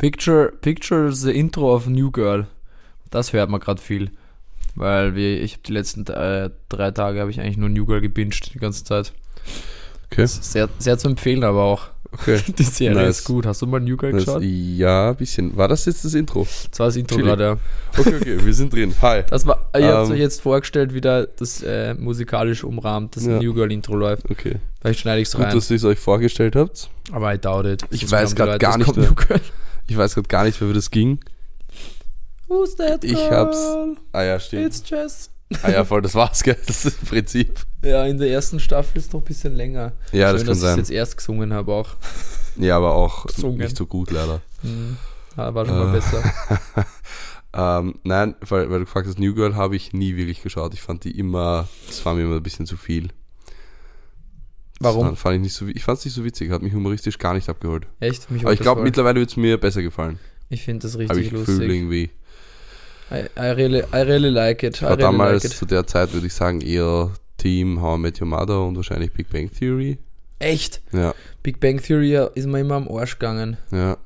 Picture, picture the intro of New Girl. Das hört man gerade viel. Weil wir, ich habe die letzten äh, drei Tage habe ich eigentlich nur New Girl gebinged die ganze Zeit. Okay. Sehr, sehr zu empfehlen, aber auch. Okay. Die Serie Nice. ist gut. Hast du mal New Girl Das, geschaut? ja, ein bisschen. War das jetzt das Intro? Das war das Intro gerade, ja. Okay, okay, wir sind drin. Hi. Das war, ihr habt Ähm, euch jetzt vorgestellt, wie da das äh, musikalisch umrahmt, das Ja. New Girl Intro läuft. Okay. Vielleicht schneide ich es Gut, rein. dass ihr es euch vorgestellt habt. Aber I doubt it. Ich Sonst weiß Leute, gar nicht. New Girl. Ich weiß gerade gar nicht, wie das ging. Who's that Ich girl? hab's- Ah ja, stimmt. It's Jess. Ah ja, voll, das war's, gell? Das ist im Prinzip. Ja, in der ersten Staffel ist noch ein bisschen länger. Ja, das Schön, kann dass ich sein. jetzt erst gesungen habe auch. Ja, aber auch Gesungen. nicht so gut, leider. Hm. Ja, war schon mal Äh. besser. ähm, nein, weil, weil du gefragt hast, New Girl habe ich nie wirklich geschaut. Ich fand die immer, das war mir immer ein bisschen zu viel. Das Warum? Fand, fand ich nicht so, ich fand es nicht so witzig, hat mich humoristisch gar nicht abgeholt. Echt? Mich Aber ich das glaube, mittlerweile wird es mir besser gefallen. Ich finde das richtig ich Gefühl lustig. irgendwie. I, I, really, I really like it. I War really damals like it. zu der Zeit, würde ich sagen, eher Team How I Met Your Mother und wahrscheinlich Big Bang Theory. Echt? Ja, Big Bang Theory ist mir immer am Arsch gegangen. ja.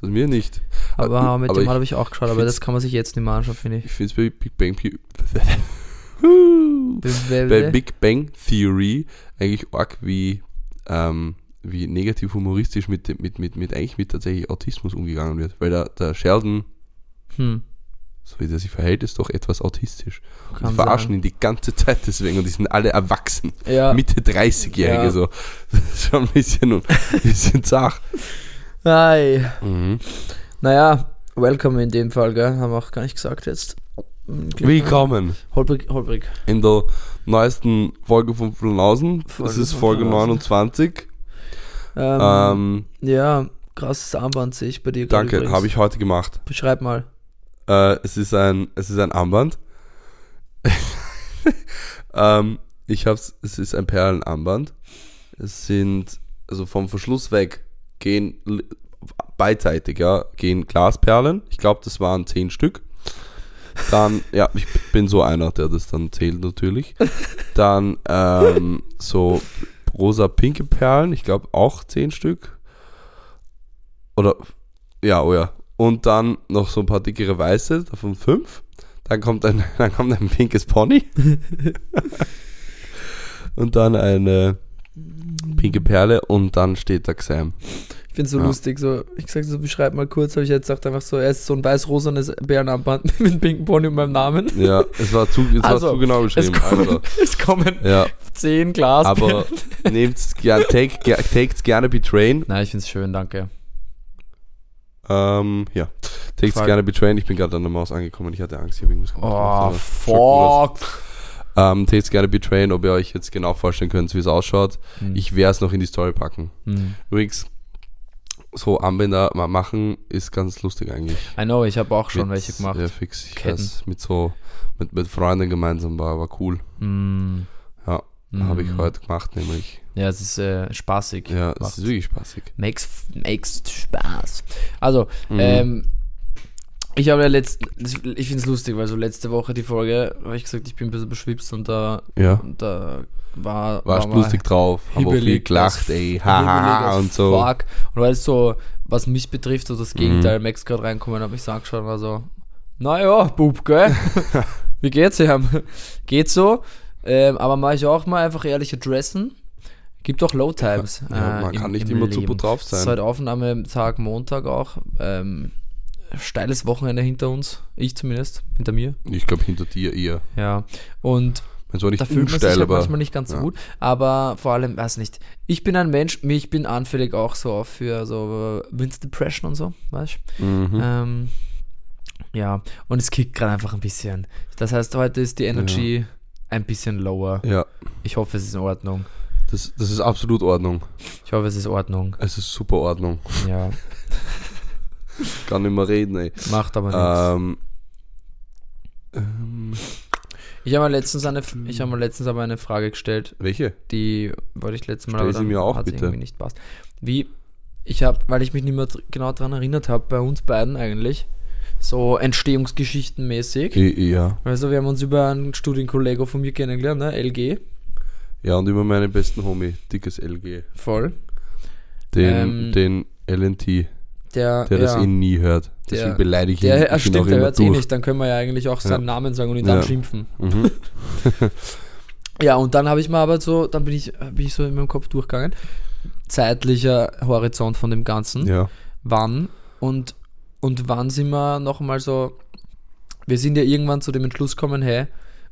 Das mir nicht. Aber Ah, mit aber dem habe ich auch geschaut, aber das kann man sich jetzt nicht mehr anschauen, finde ich. Ich finde es bei Big Bang Theory. bei Big Bang Theory eigentlich arg wie, ähm, wie negativ humoristisch mit, mit, mit, mit eigentlich mit tatsächlich Autismus umgegangen wird. Weil der, der Sheldon, hm, so wie der sich verhält, ist doch etwas autistisch. Die verarschen sein. ihn die ganze Zeit deswegen und die sind alle erwachsen. Ja, Mitte 30-Jährige Ja. so. Das ist schon ein bisschen, ein bisschen zach. Hi. Mhm. Naja, welcome in dem Fall, gell? Haben wir auch gar nicht gesagt jetzt. Hm, Willkommen Holprig, holprig. in der neuesten Folge von Flunausen. Das ist Folge Flunausen. 29. Ähm, Ähm, ja, krasses Armband sehe ich bei dir danke, habe ich heute gemacht. Beschreib mal. Äh, es, ist ein, es ist ein Armband. ähm, ich hab's, es ist ein Perlenarmband. Es sind, also vom Verschluss weg gehen beidseitig, ja, gehen Glasperlen. Ich glaube, das waren zehn Stück. Dann, ja, ich bin so einer, der das dann zählt natürlich. Dann ähm, so rosa-pinke Perlen, ich glaube auch zehn Stück. Oder, ja, oh ja. Und dann noch so ein paar dickere weiße, davon fünf. Dann kommt ein, dann kommt ein pinkes Pony. und dann eine pinke Perle und dann steht da Xam. Ich finde es so Ja. lustig, so, ich sag so, beschreib mal kurz, habe ich jetzt gesagt, einfach so, er ist so ein weiß-rosanes Bärenarmband mit einem pinken Pony und meinem Namen. Ja, es war zu, es Also, war zu genau Es beschrieben. kommen, Also, es kommen ja, zehn Glas. aber nehmt's gerne, take, take's gerne betrayen. Nein, ich finde es schön, danke. Ähm, ja, take's gerne betrayen. Ich bin gerade an der Maus angekommen. Ich hatte Angst, ich habe irgendwas gemacht. Oh, aus. fuck. Ähm, take's gerne betrayen, ob ihr euch jetzt genau vorstellen könnt, wie es ausschaut. Hm. Ich werde es noch in die Story packen. Hm. Übrigens, so Armbänder ma- machen ist ganz lustig eigentlich. I know, ich habe auch schon Mit- welche gemacht. Ja, fix. Ich Ketten. weiß, mit so, mit, mit Freunden gemeinsam war, war cool. Hm. Ja, Hm. Habe ich heute gemacht, nämlich. Ja, es ist äh, spaßig. Ja, es ist wirklich spaßig. Makes, makes Spaß. Also, Mhm. ähm, ich habe ja letzten, ich finde es lustig, weil so letzte Woche die Folge, habe ich gesagt, ich bin ein bisschen beschwipst und da, ja. und da war, Warst war lustig drauf, haben auch viel gelacht, ey, haha und so. Fuck. Und weil es so, was mich betrifft, so das Gegenteil, Mhm. Max gerade reinkommen, habe ich so angeschaut und war so, naja, Bub, gell? Wie geht's ihm? Geht so. Ähm, aber mache ich auch mal einfach ehrlich adressen. Gibt auch Low Times. Ja, äh, man im- kann nicht im immer Leben. super drauf sein. heute Aufnahmetag Montag auch. Ähm, steiles Wochenende hinter uns. Ich zumindest. Hinter mir. Ich glaube, hinter dir eher. Ja. Und Es war nicht da fühlt man sich halt aber. manchmal nicht ganz so ja. gut. Aber vor allem, weiß nicht. Ich bin ein Mensch, ich bin anfällig auch so für so äh, Winter Depression und so, weißt du? Mhm. Ähm, ja, und es kickt gerade einfach ein bisschen. Das heißt, heute ist die Energy ein bisschen lower. ja, Ich hoffe, es ist in Ordnung. das, das ist absolut Ordnung. Ich hoffe, es ist Ordnung. Es ist super Ordnung. Ja, Kann nicht mehr reden, ey. macht aber nichts. Ähm, ähm, Ich habe mir letztens eine, ich habe mir letztens aber eine Frage gestellt, welche? die wollte ich letztes Mal, Stell aber sie mir auch, bitte. irgendwie nicht passt. Wie, ich habe, weil ich mich nicht mehr genau daran erinnert habe, bei uns beiden eigentlich, so Entstehungsgeschichten mäßig. I- Ja. Also wir haben uns über einen Studienkollege von mir kennengelernt, ne? LG, Ja, und über meinen besten Homie, dickes LG. voll. Den, Ähm, den LNT. Der, der das ja, eh nie hört. Deswegen Der- beleidige ich ihn, der, er ihn stimmt, auch der hört eh durch. nicht. Dann können wir ja eigentlich auch seinen Ja. Namen sagen und ihn Ja. dann schimpfen. Mhm. Ja, und dann habe ich mal aber so, dann bin ich, bin ich so in meinem Kopf durchgegangen. Zeitlicher Horizont von dem Ganzen. Ja. Wann und, und wann sind wir nochmal so. Wir sind ja irgendwann zu dem Entschluss gekommen, hey,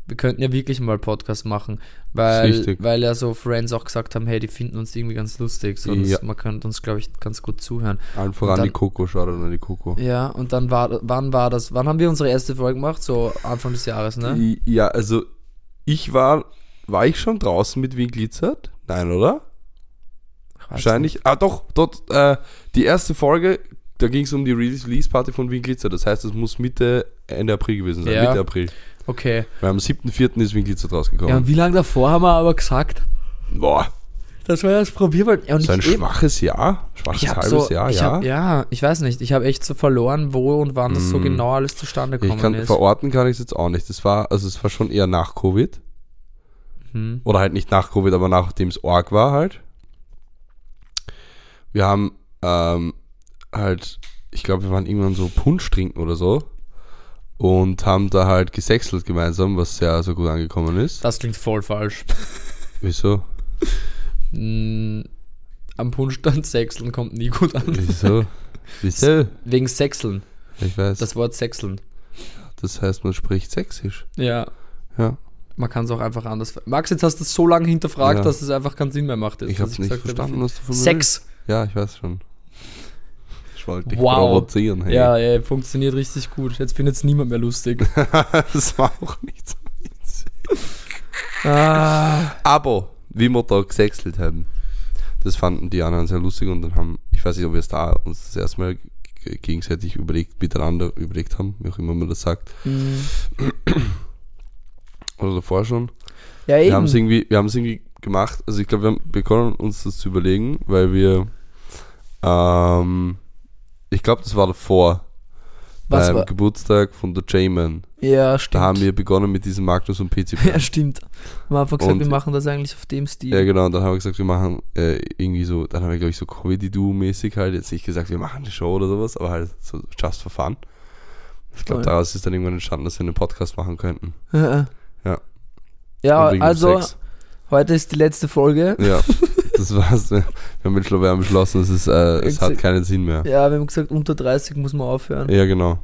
wir könnten ja wirklich mal Podcast machen, weil, weil ja so Friends auch gesagt haben, hey, die finden uns irgendwie ganz lustig. So, das, Ja. Man könnte uns, glaube ich, ganz gut zuhören. Allen voran dann- die Coco, schaut an die Coco. Ja, und dann war, wann war das? Wann haben wir unsere erste Folge gemacht? So Anfang des Jahres, ne? Ja, also ich war, war ich schon draußen mit Wien glitzert? Nein, oder? Wahrscheinlich. Ah, doch, dort, äh, die erste Folge, da ging es um die Release-Party von Wien Glitzer. Das heißt, es muss Mitte, Ende April gewesen sein. Ja. Mitte April. Okay. Weil am 7.4. ist Wien Glitzer Ja, rausgekommen. und wie lange davor haben wir aber gesagt? Boah, Das war ja das Probierwald. Ja, und so ein schwaches Jahr. Schwaches halbes so, Jahr, ja. Hab, ja, ich weiß nicht. Ich habe echt so verloren, wo und wann das so Mm. genau alles zustande gekommen ich kann, ist. verorten kann ich es jetzt auch nicht. Das war, also es war schon eher nach Covid. Hm. Oder halt nicht nach Covid, aber nachdem es Org war halt. Wir haben ähm, halt, ich glaube, wir waren irgendwann so Punsch trinken oder so. Und haben da halt gesexelt gemeinsam, was sehr so gut angekommen ist. Das klingt voll falsch. Wieso? Hm, am Punschstand sechseln kommt nie gut an. Wieso? Wieso? Wegen sechseln. Ich weiß. Das, Das Wort sechseln. heißt, man spricht sächsisch. Ja. Ja. Man kann es auch einfach anders. Max, jetzt hast du es so lange hinterfragt, Ja. dass es einfach keinen Sinn mehr macht. Jetzt, Ich habe nicht verstanden, was du von mir Sex. Ja, ich weiß schon. Ich wollte dich Wow. provozieren. Hey. Ja, ja, funktioniert richtig gut. Jetzt findet es niemand mehr lustig. das war auch nicht so witzig. ah, Aber, wie wir da gesexelt haben, das fanden die anderen sehr lustig und dann haben, ich weiß nicht, ob wir es da uns das erste Mal gegenseitig überlegt, miteinander überlegt haben, wie auch immer man das sagt. mm. Oder davor schon. ja, Wir haben es irgendwie, wir haben es irgendwie gemacht, also ich glaube, wir haben begonnen uns das zu überlegen, weil wir, ähm, ich glaube, das war davor, Was beim war? Geburtstag von der J-Man. Ja, stimmt. Da haben wir begonnen mit diesem Magnus und PC. ja, stimmt. Wir haben einfach gesagt, Und- wir machen das eigentlich auf dem Stil. Ja, genau, und dann haben wir gesagt, wir machen äh, irgendwie so, dann haben wir, glaube ich, so Comedy-Duo-mäßig halt, jetzt nicht gesagt, wir machen eine Show oder sowas, aber halt so just for fun. Ich glaube, daraus ist dann irgendwann entstanden, dass wir einen Podcast machen könnten. Ja. Ja. Ja, also heute ist die letzte Folge. Ja, das war's. Wir haben, beschlossen, es, ist, äh, es hat keinen Sinn mehr. Ja, wir haben gesagt, unter 30 muss man aufhören. Ja, genau.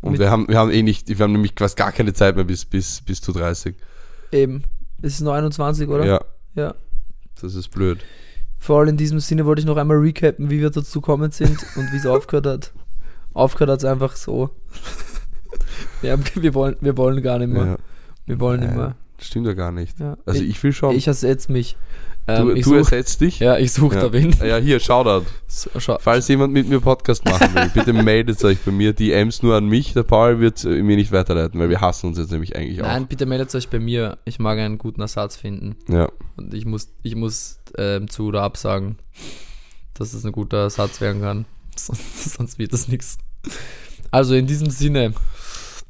Und Mit- wir haben, wir haben eh nicht, wir haben nämlich quasi gar keine Zeit mehr bis, bis, bis zu 30. Eben. Es ist 29, oder? Ja. Ja. Das ist blöd. Vor allem in diesem Sinne wollte ich noch einmal recappen, wie wir dazu gekommen sind und wie es aufgehört hat. Aufgehört hat es einfach so. Wir, haben, wir, wollen, wir wollen gar nicht mehr. Ja. Wir wollen nicht mehr. Stimmt ja gar nicht. Ja. Also ich, ich will schon. ich ersetze mich. Ähm, du du such, ersetzt dich? ja, ich suche Ja. da wen. Ja, hier, Shoutout. Schau. Falls jemand mit mir Podcast machen will, bitte meldet euch bei mir. DMs nur an mich. Der Paul wird äh, mir nicht weiterleiten, weil wir hassen uns jetzt nämlich eigentlich auch. Nein, bitte meldet euch bei mir. Ich mag einen guten Ersatz finden. Ja. Und ich muss, ich muss ähm, zu oder absagen, dass es ein guter Ersatz werden kann. Sonst, sonst wird das nichts. Also in diesem Sinne,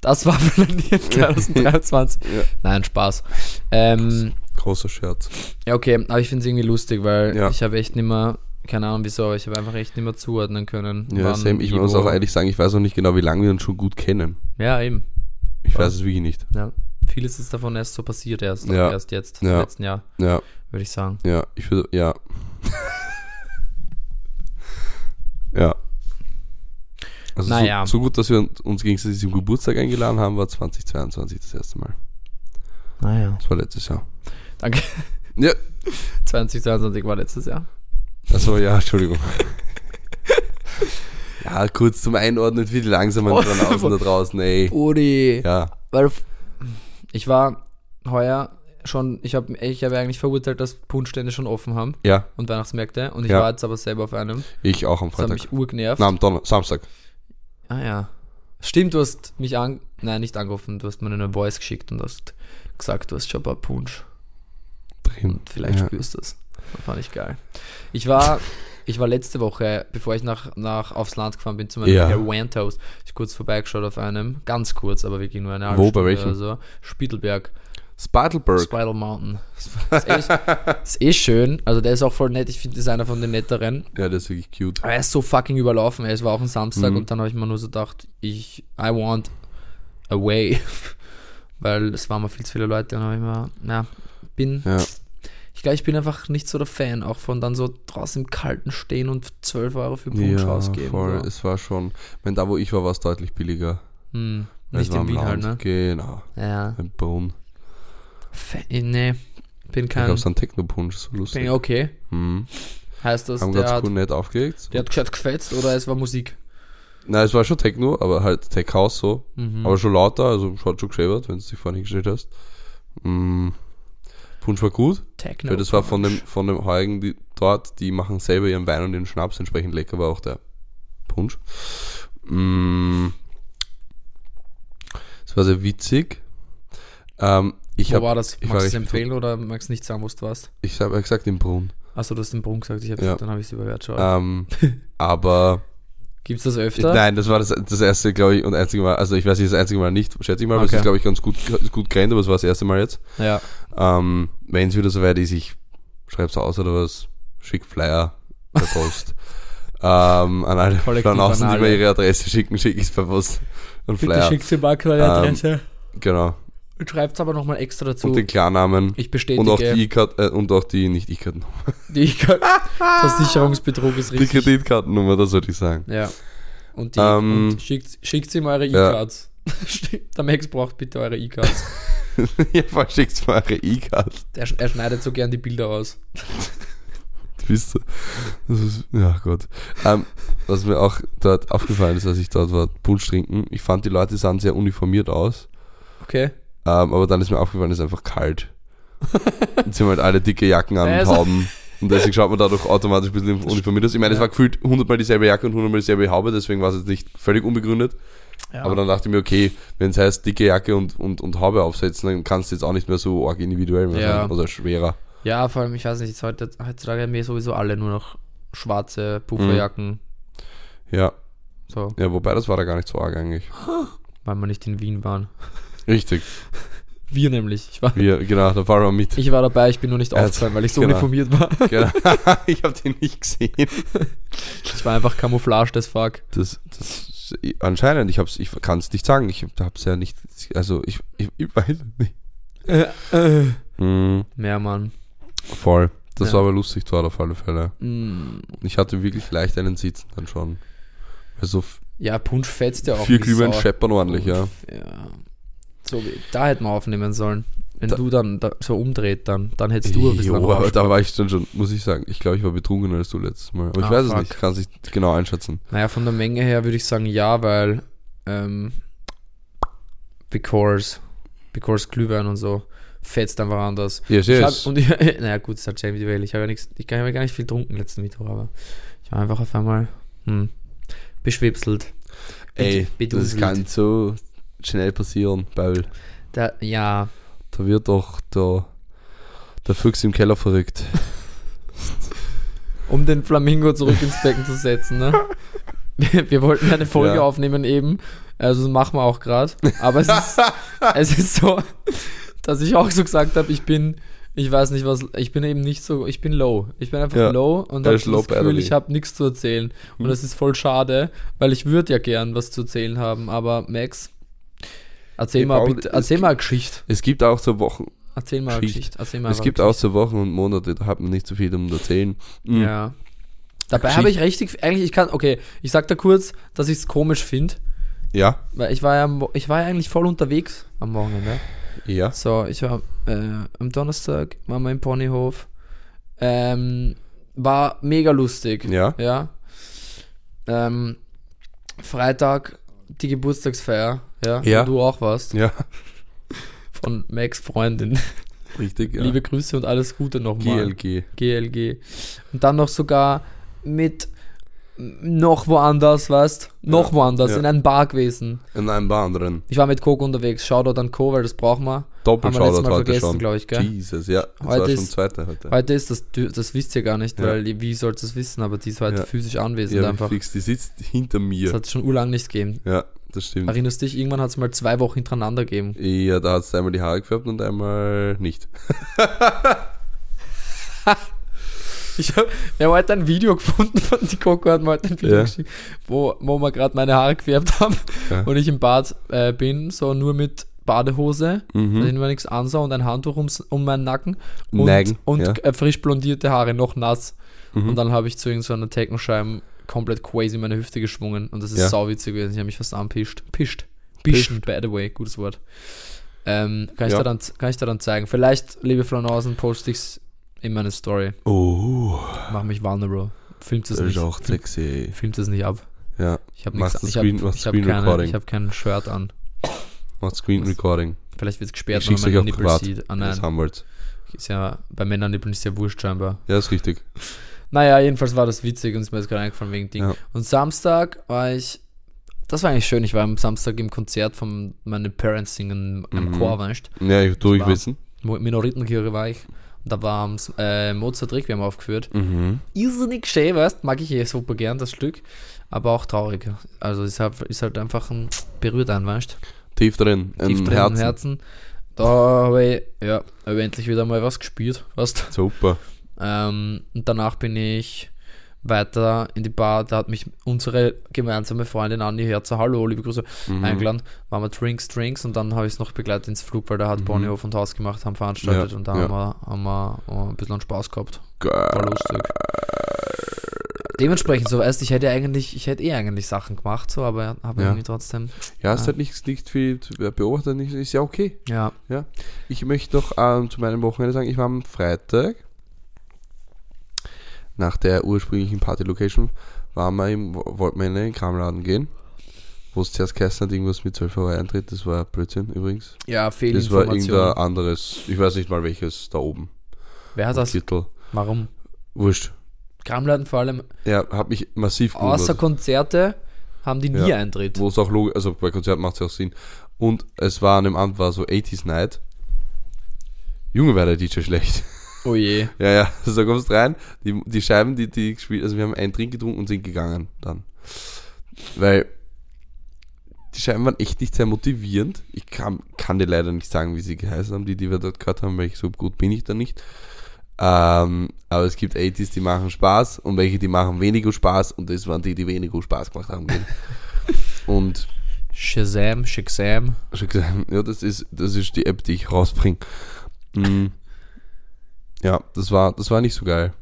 das war Flanieren 2023. Ja. Nein, Spaß. Ähm, Großer Scherz. ja, okay, aber ich finde es irgendwie lustig, weil Ja. ich habe echt nicht mehr, keine Ahnung wieso, aber ich habe einfach echt nicht mehr zuordnen können. Ja, Sam, ich muss auch ehrlich sagen, ich weiß auch nicht genau, wie lange wir uns schon gut kennen. Ja, eben. Ich Ja. weiß es wirklich nicht. Ja. Vieles ist davon erst so passiert, erst, Ja. erst jetzt, Ja. im letzten Jahr, Ja, würde ich sagen. ja, ich würde, ja. ja. Also Naja. so, so gut, dass wir uns gegenseitig zum Geburtstag eingeladen haben, war 2022 das erste Mal. Naja. Das war letztes Jahr. Danke. Ja. 2022 war letztes Jahr. Achso, ja, Entschuldigung. ja, kurz zum Einordnen für die langsamen Oh. Draußen da draußen, ey. Odi. Ja, Weil ich war heuer schon, ich habe ich hab eigentlich verurteilt, dass Punschstände schon offen haben ja, und Weihnachtsmärkte und ich Ja. war jetzt aber selber auf einem. ich auch am Das hat Freitag. mich urgenervt. Na, am Donner Samstag. Ah ja. Stimmt, du hast mich an, nein, nicht angerufen, du hast mir eine Voice geschickt und hast gesagt, du hast schon ein paar Punsch Und vielleicht ja. spürst du es. Das fand ich geil. Ich war, ich war letzte Woche, bevor ich nach, nach aufs Land gefahren bin, zu meinem Ja. Airwantos, ich kurz vorbeigeschaut auf einem, ganz kurz, aber wirklich nur eine Wo, bei Stunde welchem? oder so. Spietelberg. Spitalberg. Spiral Mountain. Ist eh, ist eh schön. Also der ist auch voll nett. Ich finde, das ist einer von den netteren. ja, der ist wirklich cute. Aber er ist so fucking überlaufen. Es war auch ein Samstag Mhm. und dann habe ich mir nur so gedacht, ich, I want away. Weil es waren mal viel zu viele Leute und habe ich mir, ja, bin, Ja. Ich glaube, ich bin einfach nicht so der Fan, auch von dann so draußen im Kalten stehen und 12 Euro für Punsch Ja, ausgeben. voll. So. Es war schon, ich meine, da wo ich war, war es deutlich billiger. Hm, nicht in Wien halt, ne? Genau. Ja. Ein Brunnen. Fa- Nee, bin Ich kein, glaube, es ein Techno-Punsch, so lustig. bin okay. Mhm. Heißt das, Haben der hat, cool nett aufgelegt. der hat gescheit gefetzt oder es war Musik? Nein, es war schon Techno, aber halt Tech House so. Mhm. Aber schon lauter, also hat schon geschäbert, wenn du dich vorhin hingestellt hast. Mm, Punsch war gut, Techno. weil das war von dem, von dem Heurigen die, dort, die machen selber ihren Wein und ihren Schnaps, entsprechend lecker war auch der Punsch. Mm, Es war sehr witzig. Ähm, ich Wo habe war das? ich Magst du es empfehlen oder magst du nicht sagen, wo du warst? ich hab ja gesagt im Brunnen. Achso, du hast den Brunn gesagt, ich hab, Ja. dann habe ich es überhört schon. Ähm, aber Gibt es das öfter? Nein, das war das, das erste, glaube ich, und einzige Mal. Also ich weiß nicht, das einzige Mal nicht, schätze ich mal, aber es Okay. ist, glaube ich, ganz gut, gut gerannt, aber es war das erste Mal jetzt. Ja. Ähm, Wenn es wieder soweit ist, ich schreib's aus oder was, schick Flyer per Post. ähm, an alle von außen, die mir ihre Adresse schicken, schicke ich per Post. Und Bitte Flyer. schickt sie mal keine Ähm, Adresse. Genau. Schreibt es aber nochmal extra dazu. Und den Klarnamen. ich bestätige, Und auch die E-Card, äh, und auch die, nicht E-Card, die Versicherungsbetrug ist die richtig. Kreditkartennummer, das sollte ich sagen. Ja. Und, die, Ähm, und schickt, schickt sie mal eure ja. E-Cards. Der Max braucht bitte eure E-Cards. ja, voll schickt's mal eure E-Card. Er, er schneidet so gern die Bilder aus. Wisst ihr? Das ist, ja Gott. Ähm, was mir auch dort aufgefallen ist, als ich dort war, Punsch trinken, ich fand die Leute sahen sehr uniformiert aus, Okay? Ähm, aber dann ist mir aufgefallen, es ist einfach kalt. Jetzt sind halt alle dicke Jacken an Also- und Hauben. Und deswegen schaut man dadurch automatisch ein bisschen uniformiert aus. Ich meine, es Ja. war gefühlt hundertmal dieselbe Jacke und hundertmal dieselbe Haube, deswegen war es jetzt nicht völlig unbegründet. Ja. Aber dann dachte ich mir, okay, wenn es heißt dicke Jacke und, und, und Haube aufsetzen, dann kannst du jetzt auch nicht mehr so arg individuell mehr Ja. sein. Oder schwerer. ja, vor allem, ich weiß nicht, jetzt heute, heutzutage haben wir sowieso alle nur noch schwarze Pufferjacken. Ja. So, ja, wobei das war da gar nicht so arg eigentlich. weil wir nicht in Wien waren. Richtig. Wir nämlich. Ich war, Wir, genau, da fahren wir mit. ich war dabei, ich bin nur nicht Ja, aufgefallen, weil ich so genau. uniformiert war. Genau. ich habe den nicht gesehen. Ich war einfach Camouflage des Fuck. Das, das anscheinend, ich hab's, ich kann es nicht sagen. Ich hab's ja nicht, also ich, ich, ich weiß nicht. Äh, äh. Mhm, Mehr, Mann. voll. Das Ja. war aber lustig dort auf alle Fälle. Mm. Ich hatte wirklich leicht einen Sitzen dann schon. Also Ja, Punsch fetzt ja auch. vier Glühwein scheppern ordentlich, ja. Ja. So, da hätten wir aufnehmen sollen. Wenn Da- du dann da so umdreht, dann, dann hättest du ein bisschen Jo, aber da war ich dann schon, muss ich sagen, ich glaube, ich war betrunkener als du letztes Mal. Aber ich Ah, weiß es fuck. nicht, ich kann es nicht genau einschätzen. Naja, von der Menge her würde ich sagen ja, weil ähm, because, because Glühwein und so fetzt einfach anders. Yes, Ich hab, yes. und ich, naja, gut, es ist halt individuell. Ich habe ja nichts, ich habe ja gar nicht viel getrunken letzten Mittwoch, aber ich war einfach auf einmal hm, beschwipselt. Ey, Bed- das beduselt. kann so schnell passieren, weil Da, ja, da wird doch der, der Fuchs im Keller verrückt. um den Flamingo zurück ins Becken zu setzen, ne? Wir wollten eine Folge Ja. aufnehmen eben, also das machen wir auch gerade. Aber es ist, es ist so, dass ich auch so gesagt habe, ich bin, ich weiß nicht was, ich bin eben nicht so, ich bin low. Ich bin einfach Ja. low und habe das low Gefühl, ich habe nichts zu erzählen. Und Hm. das ist voll schade, weil ich würde ja gern was zu erzählen haben, aber Max, erzähl mal Paul, bitte, erzähl gibt- mal eine Geschichte. Es gibt auch so Wochen, Erzähl mal eine Geschichte. Geschichte. Erzähl mal es gibt eine auch so Wochen und Monate, da hat man nicht so viel um zu erzählen. Mhm. Ja. Dabei habe ich richtig, eigentlich, ich kann, okay, ich sag da kurz, dass ich es komisch finde, Ja, weil ich war ja, ich war ja eigentlich voll unterwegs am Wochenende. ja. So, ich war äh, am Donnerstag, waren wir im Ponyhof. Ähm, war mega lustig. Ja. Ja. Ähm, Freitag die Geburtstagsfeier, ja, Ja. du auch warst, Ja, von Max Freundin. richtig. Ja. Liebe Grüße und alles Gute nochmal. GLG. GLG. Und dann noch sogar mit noch woanders, weißt Noch Ja, woanders, ja. in einem Bar gewesen. In einem paar anderen. Ich war mit Coco unterwegs. Shoutout an Co, weil das brauchen wir. Haben wir letztes Doppelshoutout Mal heute vergessen, schon. glaube ich, gell? Jesus, ja. Das Heute war schon ist- zweite heute. Heute ist das, das wisst ihr gar nicht, Ja. weil wie sollst du es wissen, aber die ist heute physisch anwesend ja, einfach. fix, die sitzt hinter Das mir. hat es schon urlang nicht gegeben. Ja, das stimmt. Erinnerst dich, irgendwann hat es mal zwei Wochen hintereinander gegeben. Ja, da hat es einmal die Haare gefärbt und einmal nicht. Ich hab, wir haben heute ein Video gefunden von die Coco hat mir heute ein Video Ja. geschickt, wo, wo wir gerade meine Haare gefärbt haben Ja. und ich im Bad äh, bin, so nur mit Badehose, Mhm. da ich mir nichts ansah und ein Handtuch ums, um meinen Nacken und, Nagen, und ja. äh, frisch blondierte Haare, noch nass. Mhm. Und dann habe ich zu irgendeiner Techno-Scheiben komplett crazy meine Hüfte geschwungen und das ist Ja. sauwitzig gewesen. Ich habe mich fast anpischt. Pischt. Pischen, by the way, gutes Wort. Ähm, kann, ich Ja. da dann, kann ich da dann zeigen. Vielleicht, liebe Flanausen, poste ich's in meine Story. Oh, Mach mich vulnerable. Filmt es das nicht. auch sexy. Filmt es nicht ab. Ja, Ich habe nichts. Ich habe hab keine, ich hab kein Shirt an. macht Screen Recording. Vielleicht wird es gesperrt, Ich wenn man euch meine auch Nippel privat. sieht. Ah, Das nein. haben wir jetzt. Ist ja, bei Männernippeln ist ja wurscht scheinbar. Ja, ist richtig. Naja, jedenfalls war das witzig und ist mir jetzt gerade eingefallen wegen Ding. Ja. Und Samstag war ich, das war eigentlich schön, ich war am Samstag im Konzert von meinen Parents singen am Mhm. Chor, weißt Ja, ich war- durchwissen. du? Minoritenkirche war ich. Und da war äh, Mozart Requiem aufgeführt. Mhm. Irrsinnig schön, weißt mag ich eh super gern, das Stück. Aber auch traurig. Also ist halt, ist halt einfach ein berührt ein, weißt Tief drin, Tief im drin Herzen. im Herzen. Da habe ich, ja, hab ich endlich wieder mal was gespürt, weißt Super. Ähm, und danach bin ich weiter in die Bar. Da hat mich unsere gemeinsame Freundin Anni Herzer, hallo, liebe Grüße, Mhm. eingeladen. Waren wir Drinks, Drinks und dann habe ich es noch begleitet ins Flug, weil da hat Mhm. Bonnie Hof und Haus gemacht, haben veranstaltet Ja, und da ja. haben wir, haben wir äh, ein bisschen Spaß gehabt. War Geil. lustig. Dementsprechend, so weißt ich hätte eigentlich, ich hätte eh eigentlich Sachen gemacht, so, aber habe Ja. irgendwie trotzdem, Ja, es Ja. hat nicht, nicht viel zu beobachtet, nicht, ist ja okay. ja, Ich möchte noch ähm, zu meinem Wochenende sagen, ich war am Freitag nach der ursprünglichen Party-Location, waren wir im, wollten wir in den Kramladen gehen, wo es zuerst geheißen hat, irgendwas mit 12 Euro Eintritt, das war Blödsinn übrigens. ja, Das war irgendein Fehlinformation. anderes, ich weiß nicht mal welches da oben. Wer hat das? Titel. Warum? Wurscht. Kramladen vor allem, Ja, hat mich massiv außer gewundert. Konzerte, haben die nie Ja. Eintritt. Wo es auch logisch, also bei Konzerten macht es ja auch Sinn. Und es war an dem Abend war so 80s Night. Junge, war der DJ schlecht. Oh je. Ja, ja, also da kommst du rein, die, die Scheiben, die, die gespielt, also wir haben einen Trink getrunken und sind gegangen dann. Weil die Scheiben waren echt nicht sehr motivierend. Ich kann, kann dir leider nicht sagen, wie sie geheißen haben, die, die wir dort gehört haben, weil ich so gut bin ich da nicht. Ähm, aber es gibt 80s, die machen Spaß und welche, die machen weniger Spaß und das waren die, die weniger Spaß gemacht haben. und Shazam, Shazam. gesagt, ja, das ist, das ist die App, die ich rausbringe. Mm. Ja, das war, das war nicht so geil.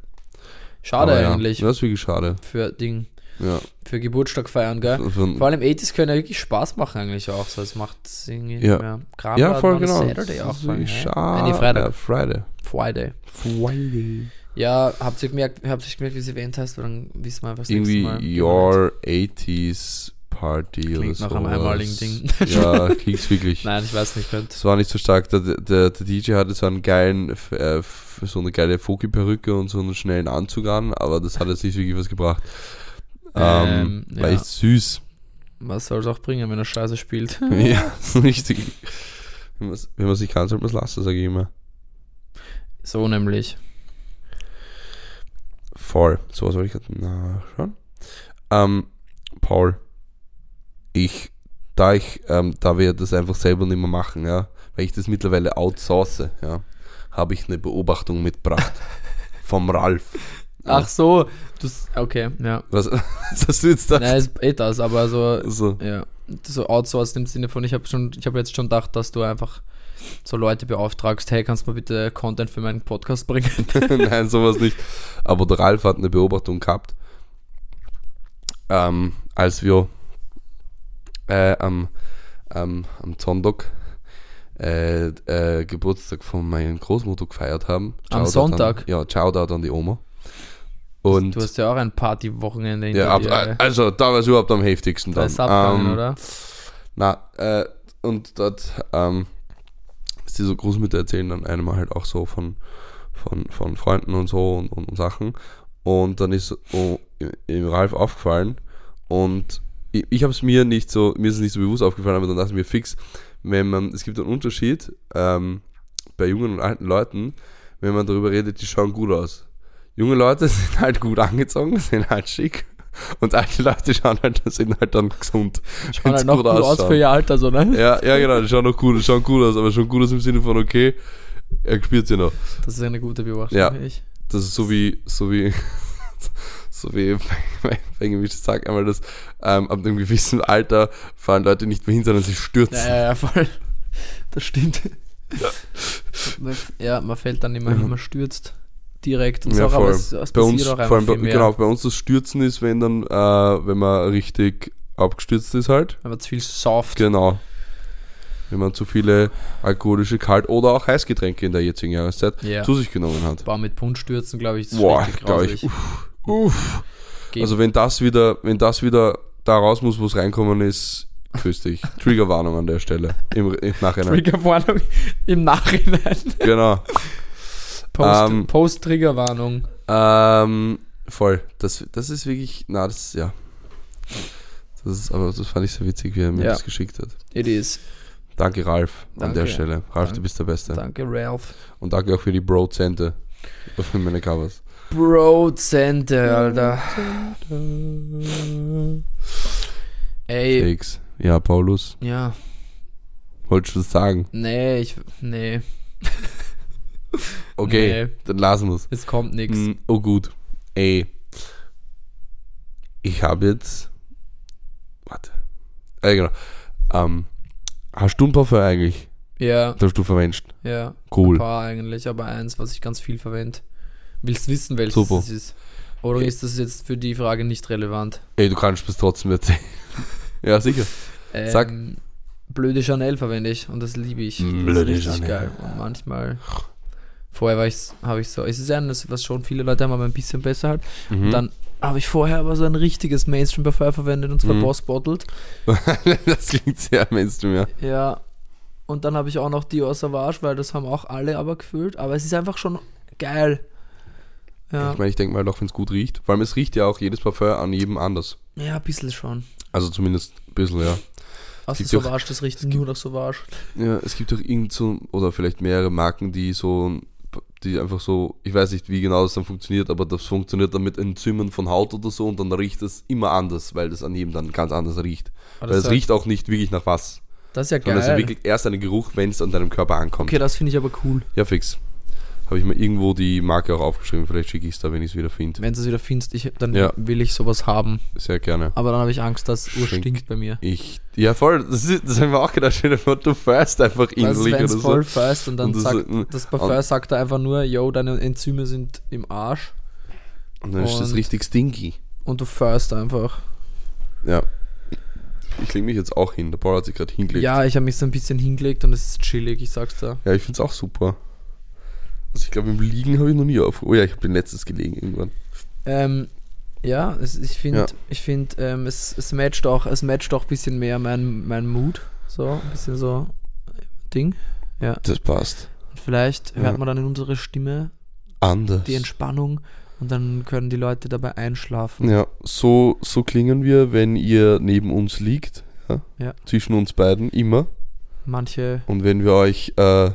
Schade Aber ja, eigentlich Das ist wirklich schade. für Ding, Ja. für Geburtstag feiern, gell? Für- für- Vor allem 80s können ja wirklich Spaß machen eigentlich auch. So, es macht irgendwie Ja. mehr. Gerade ja, voll genau. Saturday auch. Das wirklich hä? schade. Nee, Freitag. Ja, Friday. Friday. Friday. Ja, habt ihr gemerkt, habt ihr gemerkt, wie sie erwähnt heißt? Dann wissen wir einfach Irgendwie Mal. Your 80s Party oder Klingt so. nach einem einmaligen Ding. Ja, klingt wirklich. Nein, ich weiß nicht, könnte. Das war nicht so stark. Der, der, der DJ hatte so einen geilen, äh, so eine geile Foki-Perücke und so einen schnellen Anzug an, aber das hat jetzt nicht wirklich was gebracht. Ähm, Ähm, war ja. echt süß. Was soll es auch bringen, wenn er Scheiße spielt? ja, so richtig. Wenn man sich kann, sollte man es lassen, sage ich immer. so nämlich. Voll. So was wollte ich gerade nachschauen. Ähm, Paul, ich, da ich, ähm, da wir das einfach selber nicht mehr machen, ja, weil ich das mittlerweile outsource, ja, habe ich eine Beobachtung mitgebracht. vom Ralf. Ach so, du, okay, ja. Was, was hast du jetzt da? Nein, ist eh das, aber so, So. ja, so outsourced im Sinne von, ich habe schon, ich habe jetzt schon gedacht, dass du einfach so Leute beauftragst, hey, kannst du mal bitte Content für meinen Podcast bringen? Nein, sowas nicht. Aber der Ralf hat eine Beobachtung gehabt, ähm, als wir äh, am, am, am Sonntag äh, äh, Geburtstag von meiner Großmutter gefeiert haben. Am Shoutout Sonntag? An, ja, Shoutout an die Oma. Und du hast ja auch ein Partywochenende in ja, ab, dir. also da war es überhaupt am heftigsten da dann. ist abgegangen, Ähm, oder? Na, äh, und dort ähm, ist diese Großmütter erzählen dann einmal halt auch so von, von, von Freunden und so und, und, Sachen. Und dann ist oh, im Ralf aufgefallen und ich, ich habe es mir nicht so, mir ist es nicht so bewusst aufgefallen, aber dann dachte ich mir fix, wenn man, es gibt einen Unterschied ähm, bei jungen und alten Leuten, wenn man darüber redet, die schauen gut aus. Junge Leute sind halt gut angezogen, sind halt schick Und alte Leute schauen halt, sind halt dann gesund. Schauen halt noch gut aus ausschauen. für ihr Alter, so, ne? Ja, ja, genau, die schauen noch gut, schauen gut aus, aber schon gut aus im Sinne von, okay, er spürt sie noch. Das ist eine gute Beobachtung. Ja. Ich. Das ist so wie, so wie, so wie, wenn ich sag einmal, dass ähm, ab einem gewissen Alter fahren Leute nicht mehr hin, sondern sie stürzen. Ja, ja, ja, voll. Das stimmt. Ja, man fällt dann immer, Mhm. man stürzt direkt und Ja, so, aber voll. es, es bei uns, auch vor allem, bei, genau, bei uns das Stürzen ist, wenn dann, äh, wenn man richtig abgestürzt ist halt. Aber zu viel soft. Genau. Wenn man zu viele alkoholische Kalt- oder auch Heißgetränke in der jetzigen Jahreszeit Ja. zu sich genommen hat. Boah, mit Punsch stürzen, glaube ich, ist Boah, richtig ich. grausig. Uff. Geht. Also wenn das wieder, wenn das wieder da raus muss, wo es reinkommen ist, grüß dich. Triggerwarnung an der Stelle. Im, im Nachhinein. Triggerwarnung im Nachhinein. Genau. Post, Ähm, Post-Triggerwarnung. Ähm, voll. Das, das ist wirklich, na, das, ja. Das ist, aber das fand ich sehr witzig, wie er mir Ja. das geschickt hat. It is. Danke, Ralf, an Danke. der Stelle. Ralf, Danke. du bist der Beste. Danke, Ralph. Und danke auch für die Bro-Zente für meine Covers. Bro-Zente, Alter. Ey, Fakes. Ja, Paulus, ja. wolltest du was sagen? Nee, ich. Nee, Okay, Nee. dann lassen wir es. es kommt nichts. Mm, Oh gut. Ey. Ich habe jetzt. Warte. Äh, genau. Ähm, hast du ein Parfum eigentlich? Ja, Das hast du verwendet. ja. Ein Cool. paar eigentlich, aber eins, was ich ganz viel verwende. Willst wissen, welches Super. es ist? Oder ist das jetzt für die Frage nicht relevant? Ey, du kannst es trotzdem erzählen. ja, sicher. Ähm, Sag. Blöde Chanel verwende ich und das liebe ich. Mm, das blöde ist richtig Chanel. geil. Und manchmal. Vorher war ich, habe ich so, es ist ja das, was schon viele Leute haben, aber ein bisschen besser halt. Mhm. Und dann habe ich vorher aber so ein richtiges Mainstream-Parfum verwendet und zwar Mhm. Boss Bottled. das klingt sehr Mainstream, ja. Ja. Und dann habe ich auch noch Dior Sauvage, weil das haben auch alle aber gefühlt. Aber es ist einfach schon geil. Ja, Ich meine, ich denke mal doch, wenn es gut riecht. Vor allem, es riecht ja auch jedes Parfum an jedem anders. ja ein bisschen schon. Also zumindest ein bisschen, ja. Außer gibt ja auch- Sauvage, das riecht nur nach Sauvage. Ja, es gibt doch irgend so, oder vielleicht mehrere Marken, die so, die einfach so, ich weiß nicht, wie genau das dann funktioniert, aber das funktioniert dann mit Enzymen von Haut oder so und dann riecht es immer anders, weil das an jedem dann ganz anders riecht. Aber weil das, es ja, riecht auch nicht wirklich nach was, das ist ja sondern es ist geil. wirklich erst einen Geruch, wenn es an deinem Körper ankommt. Okay, das finde ich aber cool. Ja, fix. Habe ich mir irgendwo die Marke auch aufgeschrieben, vielleicht schicke ich es da, wenn ich es wieder finde. Wenn du es wieder findest, ich, dann Ja. will ich sowas haben. Sehr gerne. Aber dann habe ich Angst, dass es urstinkt bei mir. Ich, ja voll, das, ist, das haben wir auch gedacht, stell dir vor, du fährst einfach innerlich oder so. voll fährst und dann Und das sagt so- das Parfum sagt er einfach nur, yo, deine Enzyme sind im Arsch Und dann ist das und- richtig stinky. und du fährst einfach. Ja. Ich lege mich jetzt auch hin. Der Paul hat sich gerade hingelegt. Ja, ich habe mich so ein bisschen hingelegt und es ist chillig, ich sag's da. Ja, ich finde es auch super. Also ich glaube, im Liegen habe ich noch nie auf. Oh ja, ich habe den letztes gelegen irgendwann. Ähm, ja, es, ich finde, Ja. ich finde, ähm, es, es matcht auch, es matcht auch ein bisschen mehr mein, mein Mood. So, ein bisschen so Ding. Ja. Das passt. Und vielleicht Ja. hört man dann in unsere Stimme Anders. die Entspannung und dann können die Leute dabei einschlafen. Ja, so, so klingen wir, wenn ihr neben uns liegt. Ja? Ja. Zwischen uns beiden, immer. Manche, Und wenn wir euch äh,